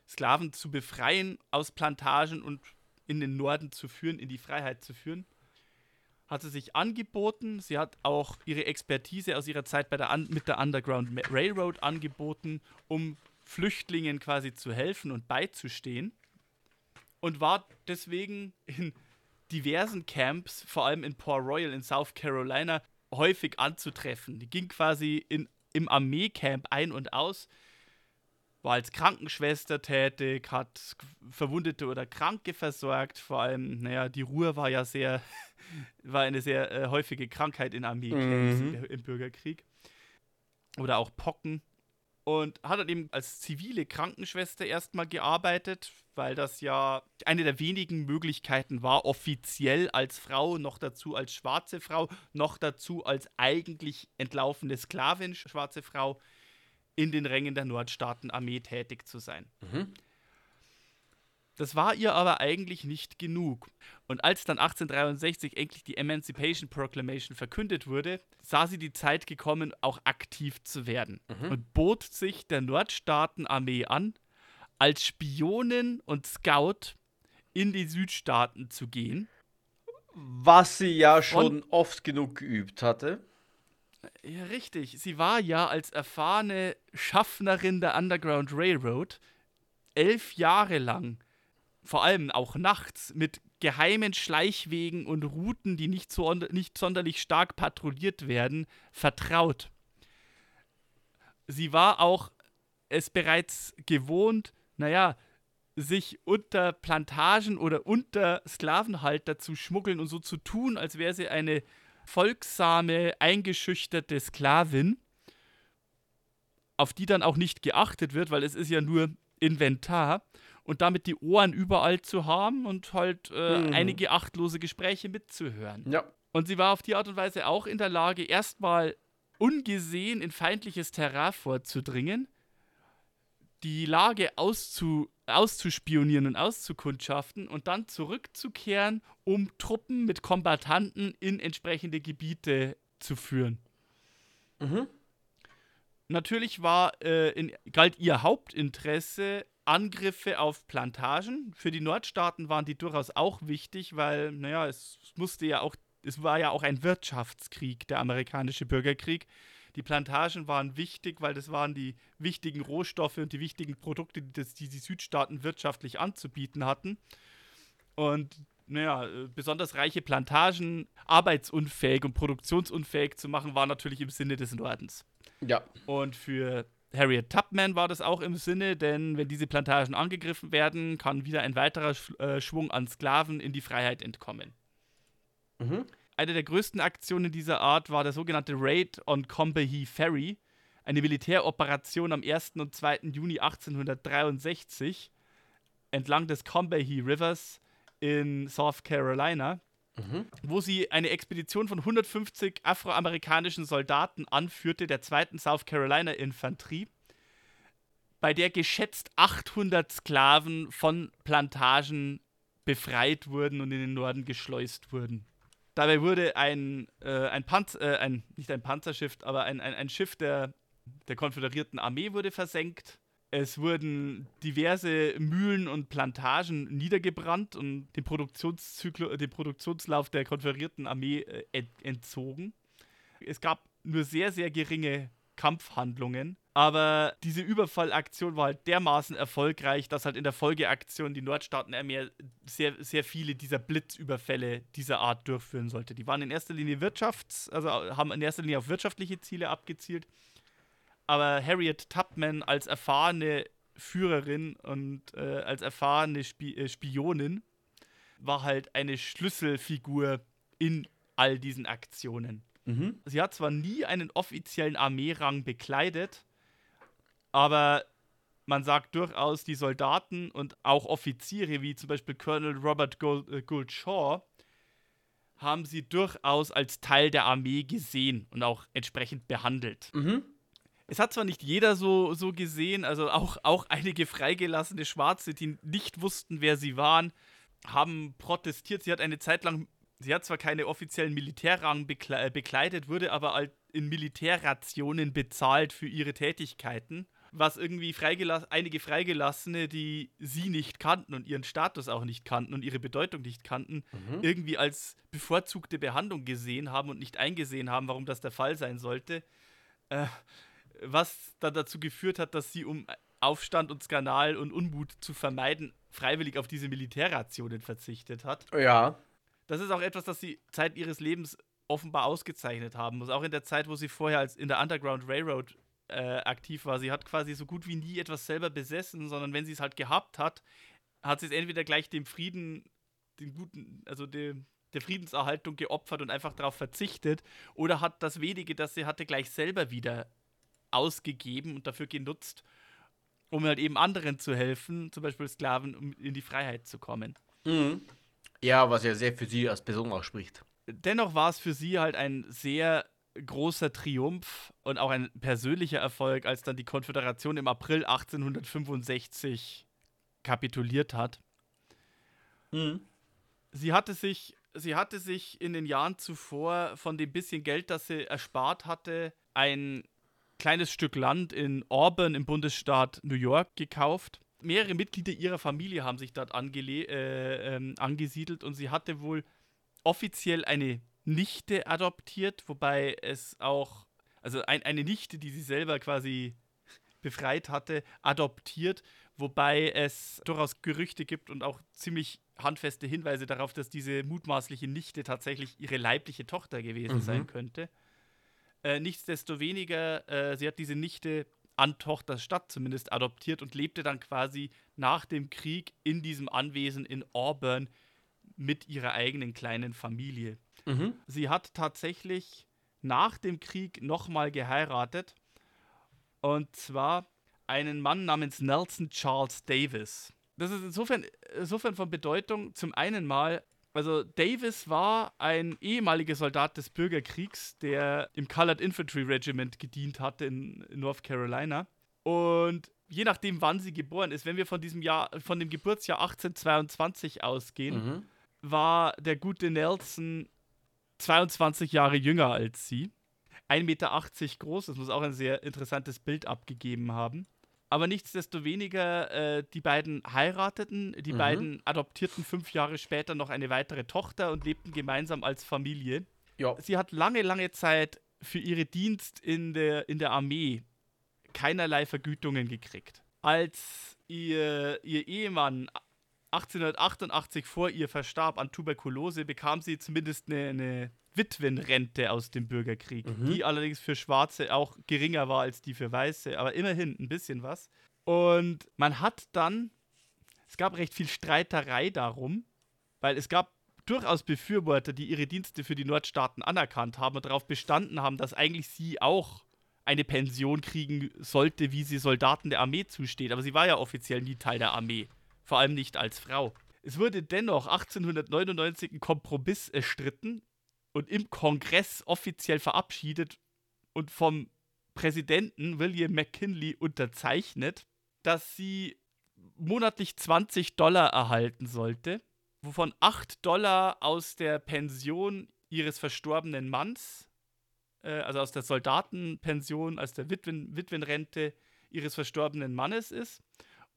Sklaven zu befreien aus Plantagen und in den Norden zu führen, in die Freiheit zu führen hat sie sich angeboten. Sie hat auch ihre Expertise aus ihrer Zeit bei der mit der Underground Railroad angeboten, um Flüchtlingen quasi zu helfen und beizustehen. Und war deswegen in diversen Camps, vor allem in Port Royal in South Carolina, häufig anzutreffen. Die ging quasi in, im Armeecamp ein und aus, war als Krankenschwester tätig, hat Verwundete oder Kranke versorgt. Vor allem, naja, die Ruhr war ja sehr war eine sehr äh, häufige Krankheit in Armeecamps mhm. im Bürgerkrieg. Oder auch Pocken. Und hat dann eben als zivile Krankenschwester erstmal gearbeitet, weil das ja eine der wenigen Möglichkeiten war, offiziell als Frau, noch dazu als schwarze Frau, noch dazu als eigentlich entlaufene Sklavin, schwarze Frau, in den Rängen der Nordstaaten-Armee tätig zu sein. Mhm. Das war ihr aber eigentlich nicht genug. Und als dann 1863 endlich die Emancipation Proclamation verkündet wurde, sah sie die Zeit gekommen, auch aktiv zu werden mhm. und bot sich der Nordstaatenarmee an, als Spionin und Scout in die Südstaaten zu gehen. Was sie ja schon und, oft genug geübt hatte. Ja, richtig. Sie war ja als erfahrene Schaffnerin der Underground Railroad elf Jahre lang vor allem auch nachts mit geheimen Schleichwegen und Routen, die nicht, so, nicht sonderlich stark patrouilliert werden, vertraut. sie war auch es bereits gewohnt, naja, sich unter Plantagen oder unter Sklavenhalter zu schmuggeln und so zu tun, als wäre sie eine folgsame, eingeschüchterte Sklavin, auf die dann auch nicht geachtet wird, weil es ist ja nur Inventar und damit die Ohren überall zu haben und halt äh, mhm. einige achtlose Gespräche mitzuhören. Ja. Und sie war auf die Art und Weise auch in der Lage, erstmal ungesehen in feindliches Terrain vorzudringen, die Lage auszu, auszuspionieren und auszukundschaften und dann zurückzukehren, um Truppen mit Kombattanten in entsprechende Gebiete zu führen. Mhm. Natürlich war, äh, in, galt ihr Hauptinteresse Angriffe auf Plantagen. Für die Nordstaaten waren die durchaus auch wichtig, weil, naja, es musste ja auch, es war ja auch ein Wirtschaftskrieg, der amerikanische Bürgerkrieg. Die Plantagen waren wichtig, weil das waren die wichtigen Rohstoffe und die wichtigen Produkte, die, das, die die Südstaaten wirtschaftlich anzubieten hatten. Und naja, besonders reiche Plantagen arbeitsunfähig und produktionsunfähig zu machen, war natürlich im Sinne des Nordens. Ja. Und für Harriet Tubman war das auch im Sinne, denn wenn diese Plantagen angegriffen werden, kann wieder ein weiterer Sch äh, Schwung an Sklaven in die Freiheit entkommen. Mhm. Eine der größten Aktionen dieser Art war der sogenannte Raid on Combahee Ferry, eine Militäroperation am 1. und 2. Juni 1863 entlang des Combahee Rivers in South Carolina, mhm. wo sie eine Expedition von 150 afroamerikanischen Soldaten anführte, der 2. South Carolina Infanterie, bei der geschätzt 800 Sklaven von Plantagen befreit wurden und in den Norden geschleust wurden. Dabei wurde ein, äh, ein Panzer, äh, ein, nicht ein Panzerschiff, aber ein, ein, ein Schiff der, der konföderierten Armee wurde versenkt. Es wurden diverse Mühlen und Plantagen niedergebrannt und den, Produktionszyklus, den Produktionslauf der konferierten Armee äh, entzogen. Es gab nur sehr, sehr geringe Kampfhandlungen. Aber diese Überfallaktion war halt dermaßen erfolgreich, dass halt in der Folgeaktion die Nordstaatenarmee sehr, sehr viele dieser Blitzüberfälle dieser Art durchführen sollte. Die waren in erster Linie Wirtschafts-, also haben in erster Linie auf wirtschaftliche Ziele abgezielt. Aber Harriet Tubman als erfahrene Führerin und äh, als erfahrene Spi äh, Spionin war halt eine Schlüsselfigur in all diesen Aktionen. Mhm. Sie hat zwar nie einen offiziellen Armeerang bekleidet, aber man sagt durchaus, die Soldaten und auch Offiziere, wie zum Beispiel Colonel Robert Gold, äh, Gould Shaw, haben sie durchaus als Teil der Armee gesehen und auch entsprechend behandelt. Mhm. Es hat zwar nicht jeder so, so gesehen, also auch, auch einige freigelassene Schwarze, die nicht wussten, wer sie waren, haben protestiert. Sie hat eine Zeit lang Sie hat zwar keine offiziellen Militärrang bekle äh, bekleidet, wurde aber in Militärrationen bezahlt für ihre Tätigkeiten, was irgendwie freigelass einige Freigelassene, die sie nicht kannten und ihren Status auch nicht kannten und ihre Bedeutung nicht kannten, mhm. irgendwie als bevorzugte Behandlung gesehen haben und nicht eingesehen haben, warum das der Fall sein sollte. Äh, was dann dazu geführt hat, dass sie um Aufstand und Skandal und Unmut zu vermeiden, freiwillig auf diese Militärrationen verzichtet hat. Ja das ist auch etwas, das sie Zeit ihres Lebens offenbar ausgezeichnet haben muss. Auch in der Zeit, wo sie vorher als in der Underground Railroad äh, aktiv war. Sie hat quasi so gut wie nie etwas selber besessen, sondern wenn sie es halt gehabt hat, hat sie es entweder gleich dem Frieden, dem guten, also dem, der Friedenserhaltung geopfert und einfach darauf verzichtet, oder hat das wenige, das sie hatte, gleich selber wieder ausgegeben und dafür genutzt, um halt eben anderen zu helfen, zum Beispiel Sklaven, um in die Freiheit zu kommen. Mhm. Ja, was ja sehr für sie als Person auch spricht. Dennoch war es für sie halt ein sehr großer Triumph und auch ein persönlicher Erfolg, als dann die Konföderation im April 1865 kapituliert hat. Mhm. Sie hatte sich sie hatte sich in den Jahren zuvor von dem bisschen Geld, das sie erspart hatte, ein kleines Stück Land in Auburn im Bundesstaat New York gekauft mehrere Mitglieder ihrer Familie haben sich dort äh, ähm, angesiedelt und sie hatte wohl offiziell eine Nichte adoptiert, wobei es auch, also ein, eine Nichte, die sie selber quasi befreit hatte, adoptiert, wobei es durchaus Gerüchte gibt und auch ziemlich handfeste Hinweise darauf, dass diese mutmaßliche Nichte tatsächlich ihre leibliche Tochter gewesen mhm. sein könnte. Äh, nichtsdestoweniger, äh, sie hat diese Nichte an Tochters Stadt zumindest adoptiert und lebte dann quasi nach dem Krieg in diesem Anwesen in Auburn mit ihrer eigenen kleinen Familie. Mhm. Sie hat tatsächlich nach dem Krieg nochmal geheiratet. Und zwar einen Mann namens Nelson Charles Davis. Das ist insofern, insofern von Bedeutung. Zum einen mal, also Davis war ein ehemaliger Soldat des Bürgerkriegs, der im Colored Infantry Regiment gedient hatte in, North Carolina. Und je nachdem, wann sie geboren ist, wenn wir von diesem Jahr, von dem Geburtsjahr 1822 ausgehen, Mhm. war der gute Nelson 22 Jahre jünger als sie. 1,80 Meter groß, das muss auch ein sehr interessantes Bild abgegeben haben. Aber nichtsdestoweniger, äh, die beiden heirateten, die Mhm. beiden adoptierten fünf Jahre später noch eine weitere Tochter und lebten gemeinsam als Familie. Ja. Sie hat lange, lange Zeit für ihre Dienst in der, in der Armee keinerlei Vergütungen gekriegt. Als ihr, ihr Ehemann 1888 vor ihr verstarb an Tuberkulose, bekam sie zumindest eine, eine Witwenrente aus dem Bürgerkrieg, die allerdings für Schwarze auch geringer war als die für Weiße, aber immerhin ein bisschen was. Und man hat dann, es gab recht viel Streiterei darum, weil es gab durchaus Befürworter, die ihre Dienste für die Nordstaaten anerkannt haben und darauf bestanden haben, dass eigentlich sie auch eine Pension kriegen sollte, wie sie Soldaten der Armee zusteht. Aber sie war ja offiziell nie Teil der Armee, vor allem nicht als Frau. Es wurde dennoch 1899 ein Kompromiss erstritten und im Kongress offiziell verabschiedet und vom Präsidenten William McKinley unterzeichnet, dass sie monatlich 20 Dollar erhalten sollte, wovon 8 Dollar aus der Pension ihres verstorbenen Manns, äh, also aus der Soldatenpension, aus der Witwen, Witwenrente ihres verstorbenen Mannes ist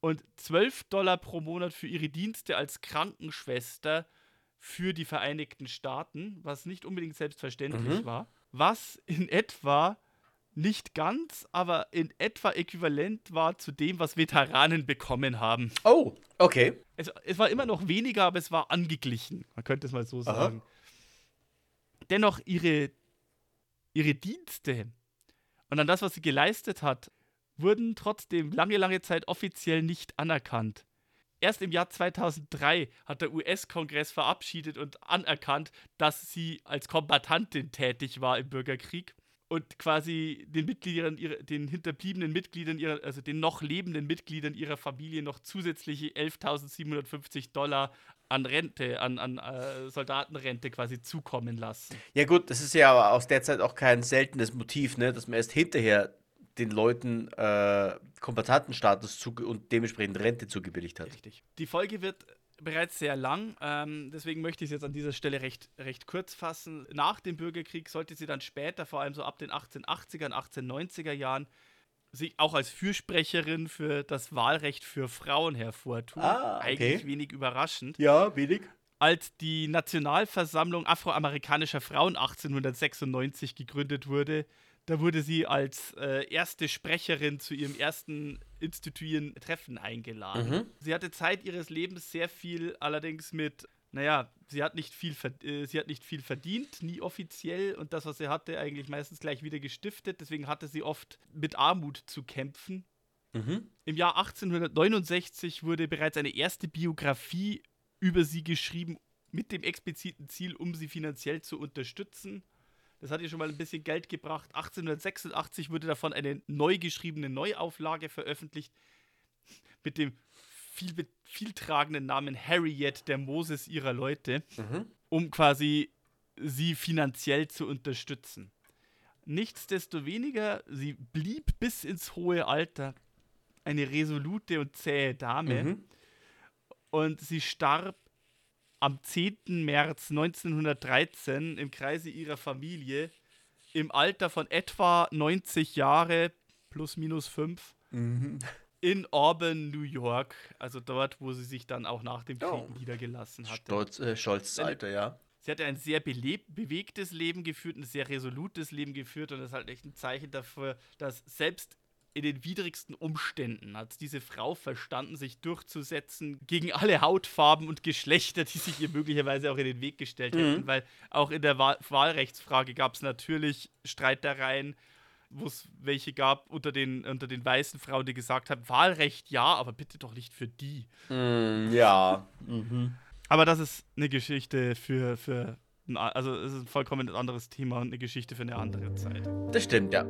und 12 Dollar pro Monat für ihre Dienste als Krankenschwester für die Vereinigten Staaten, was nicht unbedingt selbstverständlich Mhm. war, was in etwa nicht ganz, aber in etwa äquivalent war zu dem, was Veteranen bekommen haben. Oh, okay. Es, es war immer noch weniger, aber es war angeglichen. Man könnte es mal so sagen. Dennoch ihre, ihre Dienste und an das, was sie geleistet hat, wurden trotzdem lange, lange Zeit offiziell nicht anerkannt. Erst im Jahr 2003 hat der US-Kongress verabschiedet und anerkannt, dass sie als Kombattantin tätig war im Bürgerkrieg und quasi den Mitgliedern den hinterbliebenen Mitgliedern ihrer, also den noch lebenden Mitgliedern ihrer Familie noch zusätzliche 11.750 Dollar an Rente, an, an äh, Soldatenrente quasi zukommen lassen. Ja gut, das ist ja aber aus der Zeit auch kein seltenes Motiv, ne, dass man erst hinterher den Leuten äh, Kombattantenstatus zuge- und dementsprechend Rente zugebilligt hat. Richtig. Die Folge wird bereits sehr lang, ähm, deswegen möchte ich es jetzt an dieser Stelle recht, recht kurz fassen. Nach dem Bürgerkrieg sollte sie dann später, vor allem so ab den 1880er, 1890er Jahren, sich auch als Fürsprecherin für das Wahlrecht für Frauen hervortun. Ah, okay. Eigentlich wenig überraschend. Ja, wenig. Als die Nationalversammlung afroamerikanischer Frauen 1896 gegründet wurde, da wurde sie als äh, erste Sprecherin zu ihrem ersten instituierten Treffen eingeladen. Mhm. Sie hatte Zeit ihres Lebens sehr viel allerdings mit, naja, sie hat nicht viel, verd- äh, sie hat nicht viel verdient, nie offiziell und das, was sie hatte, eigentlich meistens gleich wieder gestiftet. Deswegen hatte sie oft mit Armut zu kämpfen. Mhm. Im Jahr 1869 wurde bereits eine erste Biografie über sie geschrieben, mit dem expliziten Ziel, um sie finanziell zu unterstützen. Das hat ihr schon mal ein bisschen Geld gebracht. 1886 wurde davon eine neu geschriebene Neuauflage veröffentlicht mit dem viel, vieltragenden Namen Harriet, der Moses ihrer Leute, Mhm. um quasi sie finanziell zu unterstützen. Nichtsdestoweniger, sie blieb bis ins hohe Alter eine resolute und zähe Dame Mhm. und sie starb am 10. März 1913 im Kreise ihrer Familie im Alter von etwa 90 Jahre plus minus 5 Mhm. in Auburn, New York, also dort, wo sie sich dann auch nach dem Krieg Oh. niedergelassen hatte. Stolz, äh, Eine- Alter, ja. Sie hatte ein sehr bewegtes Leben geführt, ein sehr resolutes Leben geführt und das ist halt echt ein Zeichen dafür, dass selbst in den widrigsten Umständen hat diese Frau verstanden, sich durchzusetzen gegen alle Hautfarben und Geschlechter, die sich ihr möglicherweise auch in den Weg gestellt hätten, Mhm. weil auch in der Wahl Wahlrechtsfrage gab es natürlich Streitereien, wo es welche gab unter den, unter den weißen Frauen, die gesagt haben, Wahlrecht ja, aber bitte doch nicht für die. Mm, ja. Mhm. Aber das ist eine Geschichte für, für also es ist ein vollkommen anderes Thema und eine Geschichte für eine andere Zeit. Das stimmt, ja.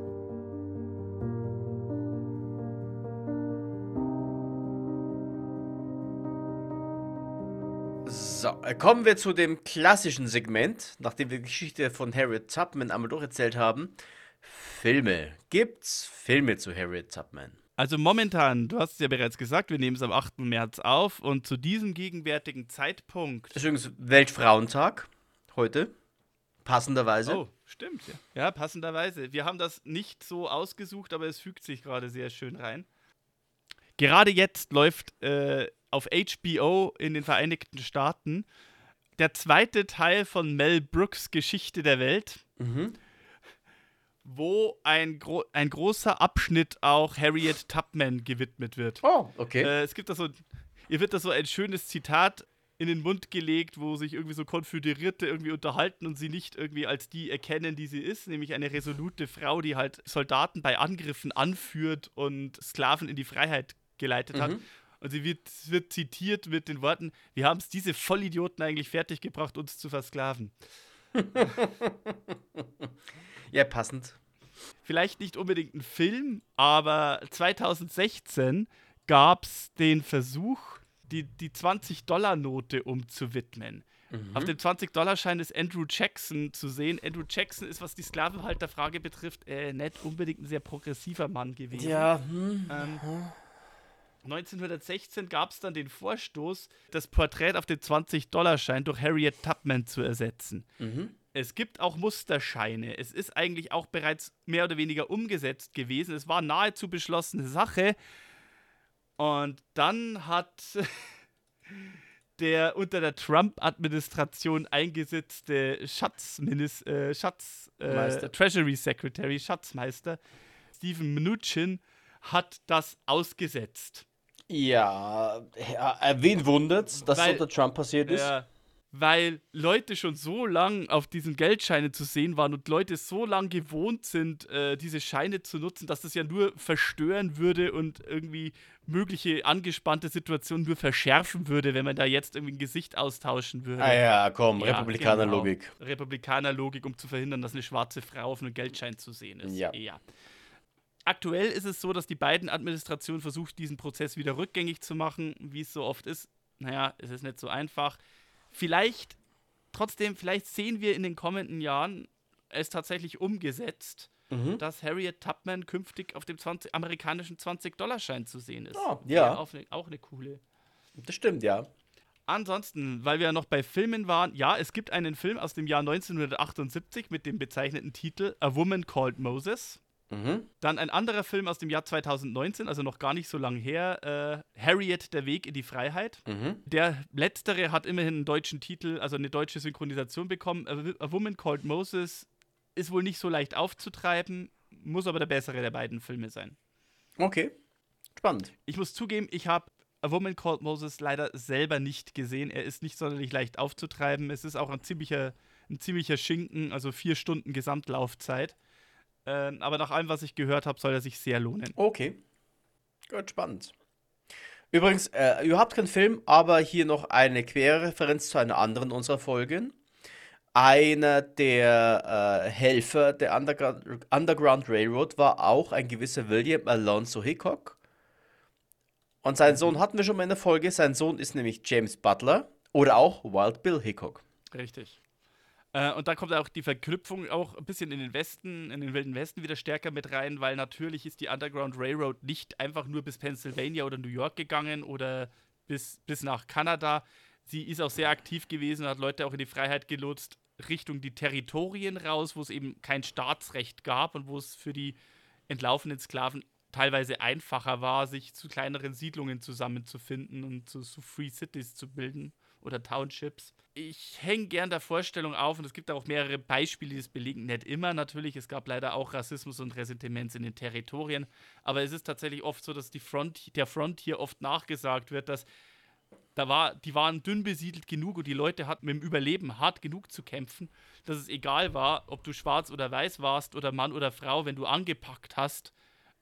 So, äh, kommen wir zu dem klassischen Segment, nachdem wir die Geschichte von Harriet Tubman einmal durcherzählt haben. Filme. Gibt's Filme zu Harriet Tubman? Also momentan, du hast es ja bereits gesagt, wir nehmen es am 8. März auf und zu diesem gegenwärtigen Zeitpunkt. Das ist übrigens Weltfrauentag heute. Passenderweise. Oh, stimmt, ja. Ja, passenderweise. Wir haben das nicht so ausgesucht, aber es fügt sich gerade sehr schön rein. Gerade jetzt läuft äh, auf HBO in den Vereinigten Staaten der zweite Teil von Mel Brooks Geschichte der Welt, Mhm. wo ein, gro ein großer Abschnitt auch Harriet Tubman gewidmet wird. Oh, okay. Äh, es gibt da so, ihr wird da so ein schönes Zitat in den Mund gelegt, wo sich irgendwie so Konföderierte irgendwie unterhalten und sie nicht irgendwie als die erkennen, die sie ist, nämlich eine resolute Frau, die halt Soldaten bei Angriffen anführt und Sklaven in die Freiheit geleitet hat. Mhm. Und sie wird, wird zitiert mit den Worten, wir haben es diese Vollidioten eigentlich fertiggebracht, uns zu versklaven. ja, passend. vielleicht nicht unbedingt ein Film, aber 2016 gab es den Versuch, die, die 20-Dollar-Note umzuwidmen. Auf dem 20-Dollar-Schein ist Andrew Jackson zu sehen. Andrew Jackson ist, was die Sklavenhalterfrage betrifft, äh, nicht unbedingt ein sehr progressiver Mann gewesen. Ja, hm. Ähm, 1916 gab es dann den Vorstoß, das Porträt auf dem 20-Dollar-Schein durch Harriet Tubman zu ersetzen. Mhm. Es gibt auch Musterscheine. Es ist eigentlich auch bereits mehr oder weniger umgesetzt gewesen. Es war nahezu beschlossene Sache. Und dann hat der unter der Trump-Administration eingesetzte Schatzminister, äh, Schatz, äh. Treasury Secretary, Schatzmeister Stephen Mnuchin hat das ausgesetzt. Ja, ja, äh, wen wundert's, dass Weil- es unter Trump passiert ist? Ja, weil Leute schon so lang auf diesen Geldscheinen zu sehen waren und Leute so lang gewohnt sind, äh, diese Scheine zu nutzen, dass das ja nur verstören würde und irgendwie mögliche angespannte Situationen nur verschärfen würde, wenn man da jetzt irgendwie ein Gesicht austauschen würde. Ah ja, komm, Ja, Republikanerlogik. Genau. Republikanerlogik, um zu verhindern, dass eine schwarze Frau auf einem Geldschein zu sehen ist. Ja. Aktuell ist es so, dass die beiden Administrationen versucht, diesen Prozess wieder rückgängig zu machen, wie es so oft ist. Naja, es ist nicht so einfach. Vielleicht, trotzdem, vielleicht sehen wir in den kommenden Jahren es tatsächlich umgesetzt, Mhm. dass Harriet Tubman künftig auf dem 20, amerikanischen 20-Dollar-Schein zu sehen ist. Ah, ja. Wäre Auch eine, auch eine coole. Das stimmt, ja. Ansonsten, weil wir ja noch bei Filmen waren, ja, es gibt einen Film aus dem Jahr 1978 mit dem bezeichneten Titel A Woman Called Moses. Mhm. Dann ein anderer Film aus dem Jahr 2019, also noch gar nicht so lange her, äh, Harriet, der Weg in die Freiheit. Mhm. Der letztere hat immerhin einen deutschen Titel, also eine deutsche Synchronisation bekommen. A, A Woman Called Moses ist wohl nicht so leicht aufzutreiben, muss aber der bessere der beiden Filme sein. Okay. Spannend. Ich muss zugeben, ich habe A Woman Called Moses leider selber nicht gesehen. Er ist nicht sonderlich leicht aufzutreiben. Es ist auch ein ziemlicher, ein ziemlicher Schinken, also vier Stunden Gesamtlaufzeit. Ähm, aber nach allem, was ich gehört habe, soll er sich sehr lohnen. Okay. Gut, spannend. Übrigens, äh, überhaupt kein Film, aber hier noch eine Querreferenz zu einer anderen unserer Folgen. Einer der äh, Helfer der Underground, Underground Railroad war auch ein gewisser William Alonzo Hickok. Und seinen Sohn hatten wir schon mal in der Folge. Sein Sohn ist nämlich James Butler oder auch Wild Bill Hickok. Richtig. Äh, und da kommt auch die Verknüpfung auch ein bisschen in den Westen, in den Wilden Westen wieder stärker mit rein, weil natürlich ist die Underground Railroad nicht einfach nur bis Pennsylvania oder New York gegangen oder bis, bis nach Kanada. Sie ist auch sehr aktiv gewesen und hat Leute auch in die Freiheit gelotst, Richtung die Territorien raus, wo es eben kein Staatsrecht gab und wo es für die entlaufenen Sklaven teilweise einfacher war, sich zu kleineren Siedlungen zusammenzufinden und zu, zu Free Cities zu bilden oder Townships. Ich hänge gern der Vorstellung auf und es gibt auch mehrere Beispiele, die es belegen. Nicht immer natürlich, es gab leider auch Rassismus und Ressentiments in den Territorien, aber es ist tatsächlich oft so, dass die Front, der Front hier oft nachgesagt wird, dass da war, die waren dünn besiedelt genug und die Leute hatten mit dem Überleben hart genug zu kämpfen, dass es egal war, ob du schwarz oder weiß warst oder Mann oder Frau, wenn du angepackt hast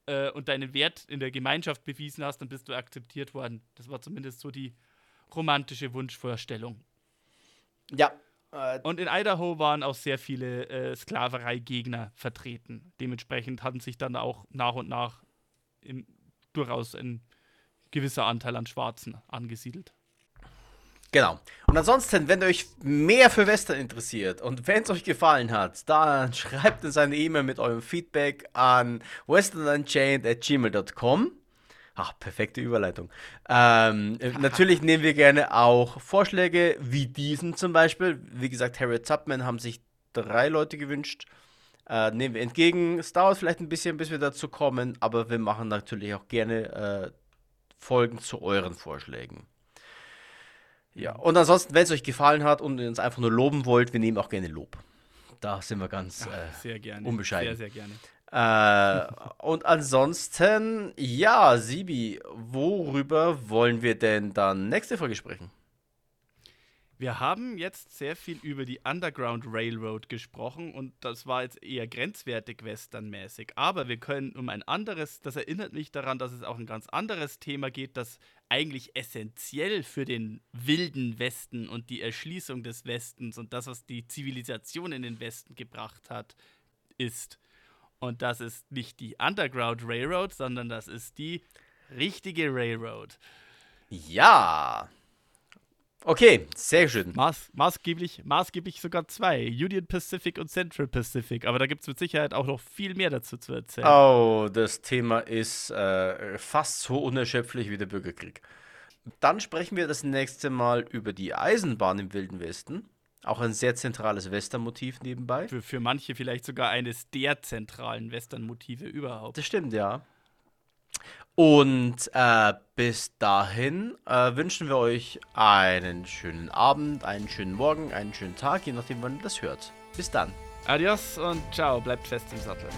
äh, und deinen Wert in der Gemeinschaft bewiesen hast, dann bist du akzeptiert worden. Das war zumindest so die romantische Wunschvorstellung. Ja. Äh, und in Idaho waren auch sehr viele äh, Sklavereigegner vertreten. Dementsprechend hatten sich dann auch nach und nach im, durchaus ein gewisser Anteil an Schwarzen angesiedelt. Genau. Und ansonsten, wenn euch mehr für Western interessiert und wenn es euch gefallen hat, dann schreibt uns eine E-Mail mit eurem Feedback an westernunchained.gmail.com. Ach, perfekte Überleitung. Ähm, natürlich nehmen wir gerne auch Vorschläge wie diesen zum Beispiel. Wie gesagt, Harriet Tubman haben sich drei Leute gewünscht. Äh, nehmen wir entgegen. Es dauert vielleicht ein bisschen, bis wir dazu kommen, aber wir machen natürlich auch gerne äh, Folgen zu euren Vorschlägen. Ja, und ansonsten, wenn es euch gefallen hat und ihr uns einfach nur loben wollt, wir nehmen auch gerne Lob. Da sind wir ganz äh, sehr gerne. unbescheiden. Sehr, sehr gerne. Äh, und ansonsten, ja, Sibi, worüber wollen wir denn dann nächste Folge sprechen? Wir haben jetzt sehr viel über die Underground Railroad gesprochen und das war jetzt eher grenzwertig westernmäßig. Aber wir können um ein anderes, das erinnert mich daran, dass es auch ein ganz anderes Thema geht, das eigentlich essentiell für den wilden Westen und die Erschließung des Westens und das, was die Zivilisation in den Westen gebracht hat, ist. Und das ist nicht die Underground Railroad, sondern das ist die richtige Railroad. Ja. Okay, sehr schön. Maß, maßgeblich, maßgeblich sogar zwei. Union Pacific und Central Pacific. Aber da gibt es mit Sicherheit auch noch viel mehr dazu zu erzählen. Oh, das Thema ist äh, fast so unerschöpflich wie der Bürgerkrieg. Dann sprechen wir das nächste Mal über die Eisenbahn im Wilden Westen. Auch ein sehr zentrales Western-Motiv nebenbei. Für, für manche vielleicht sogar eines der zentralen Western-Motive überhaupt. Das stimmt, ja. Und äh, bis dahin äh, wünschen wir euch einen schönen Abend, einen schönen Morgen, einen schönen Tag, je nachdem, wann ihr das hört. Bis dann. Adios und ciao, bleibt fest im Sattel.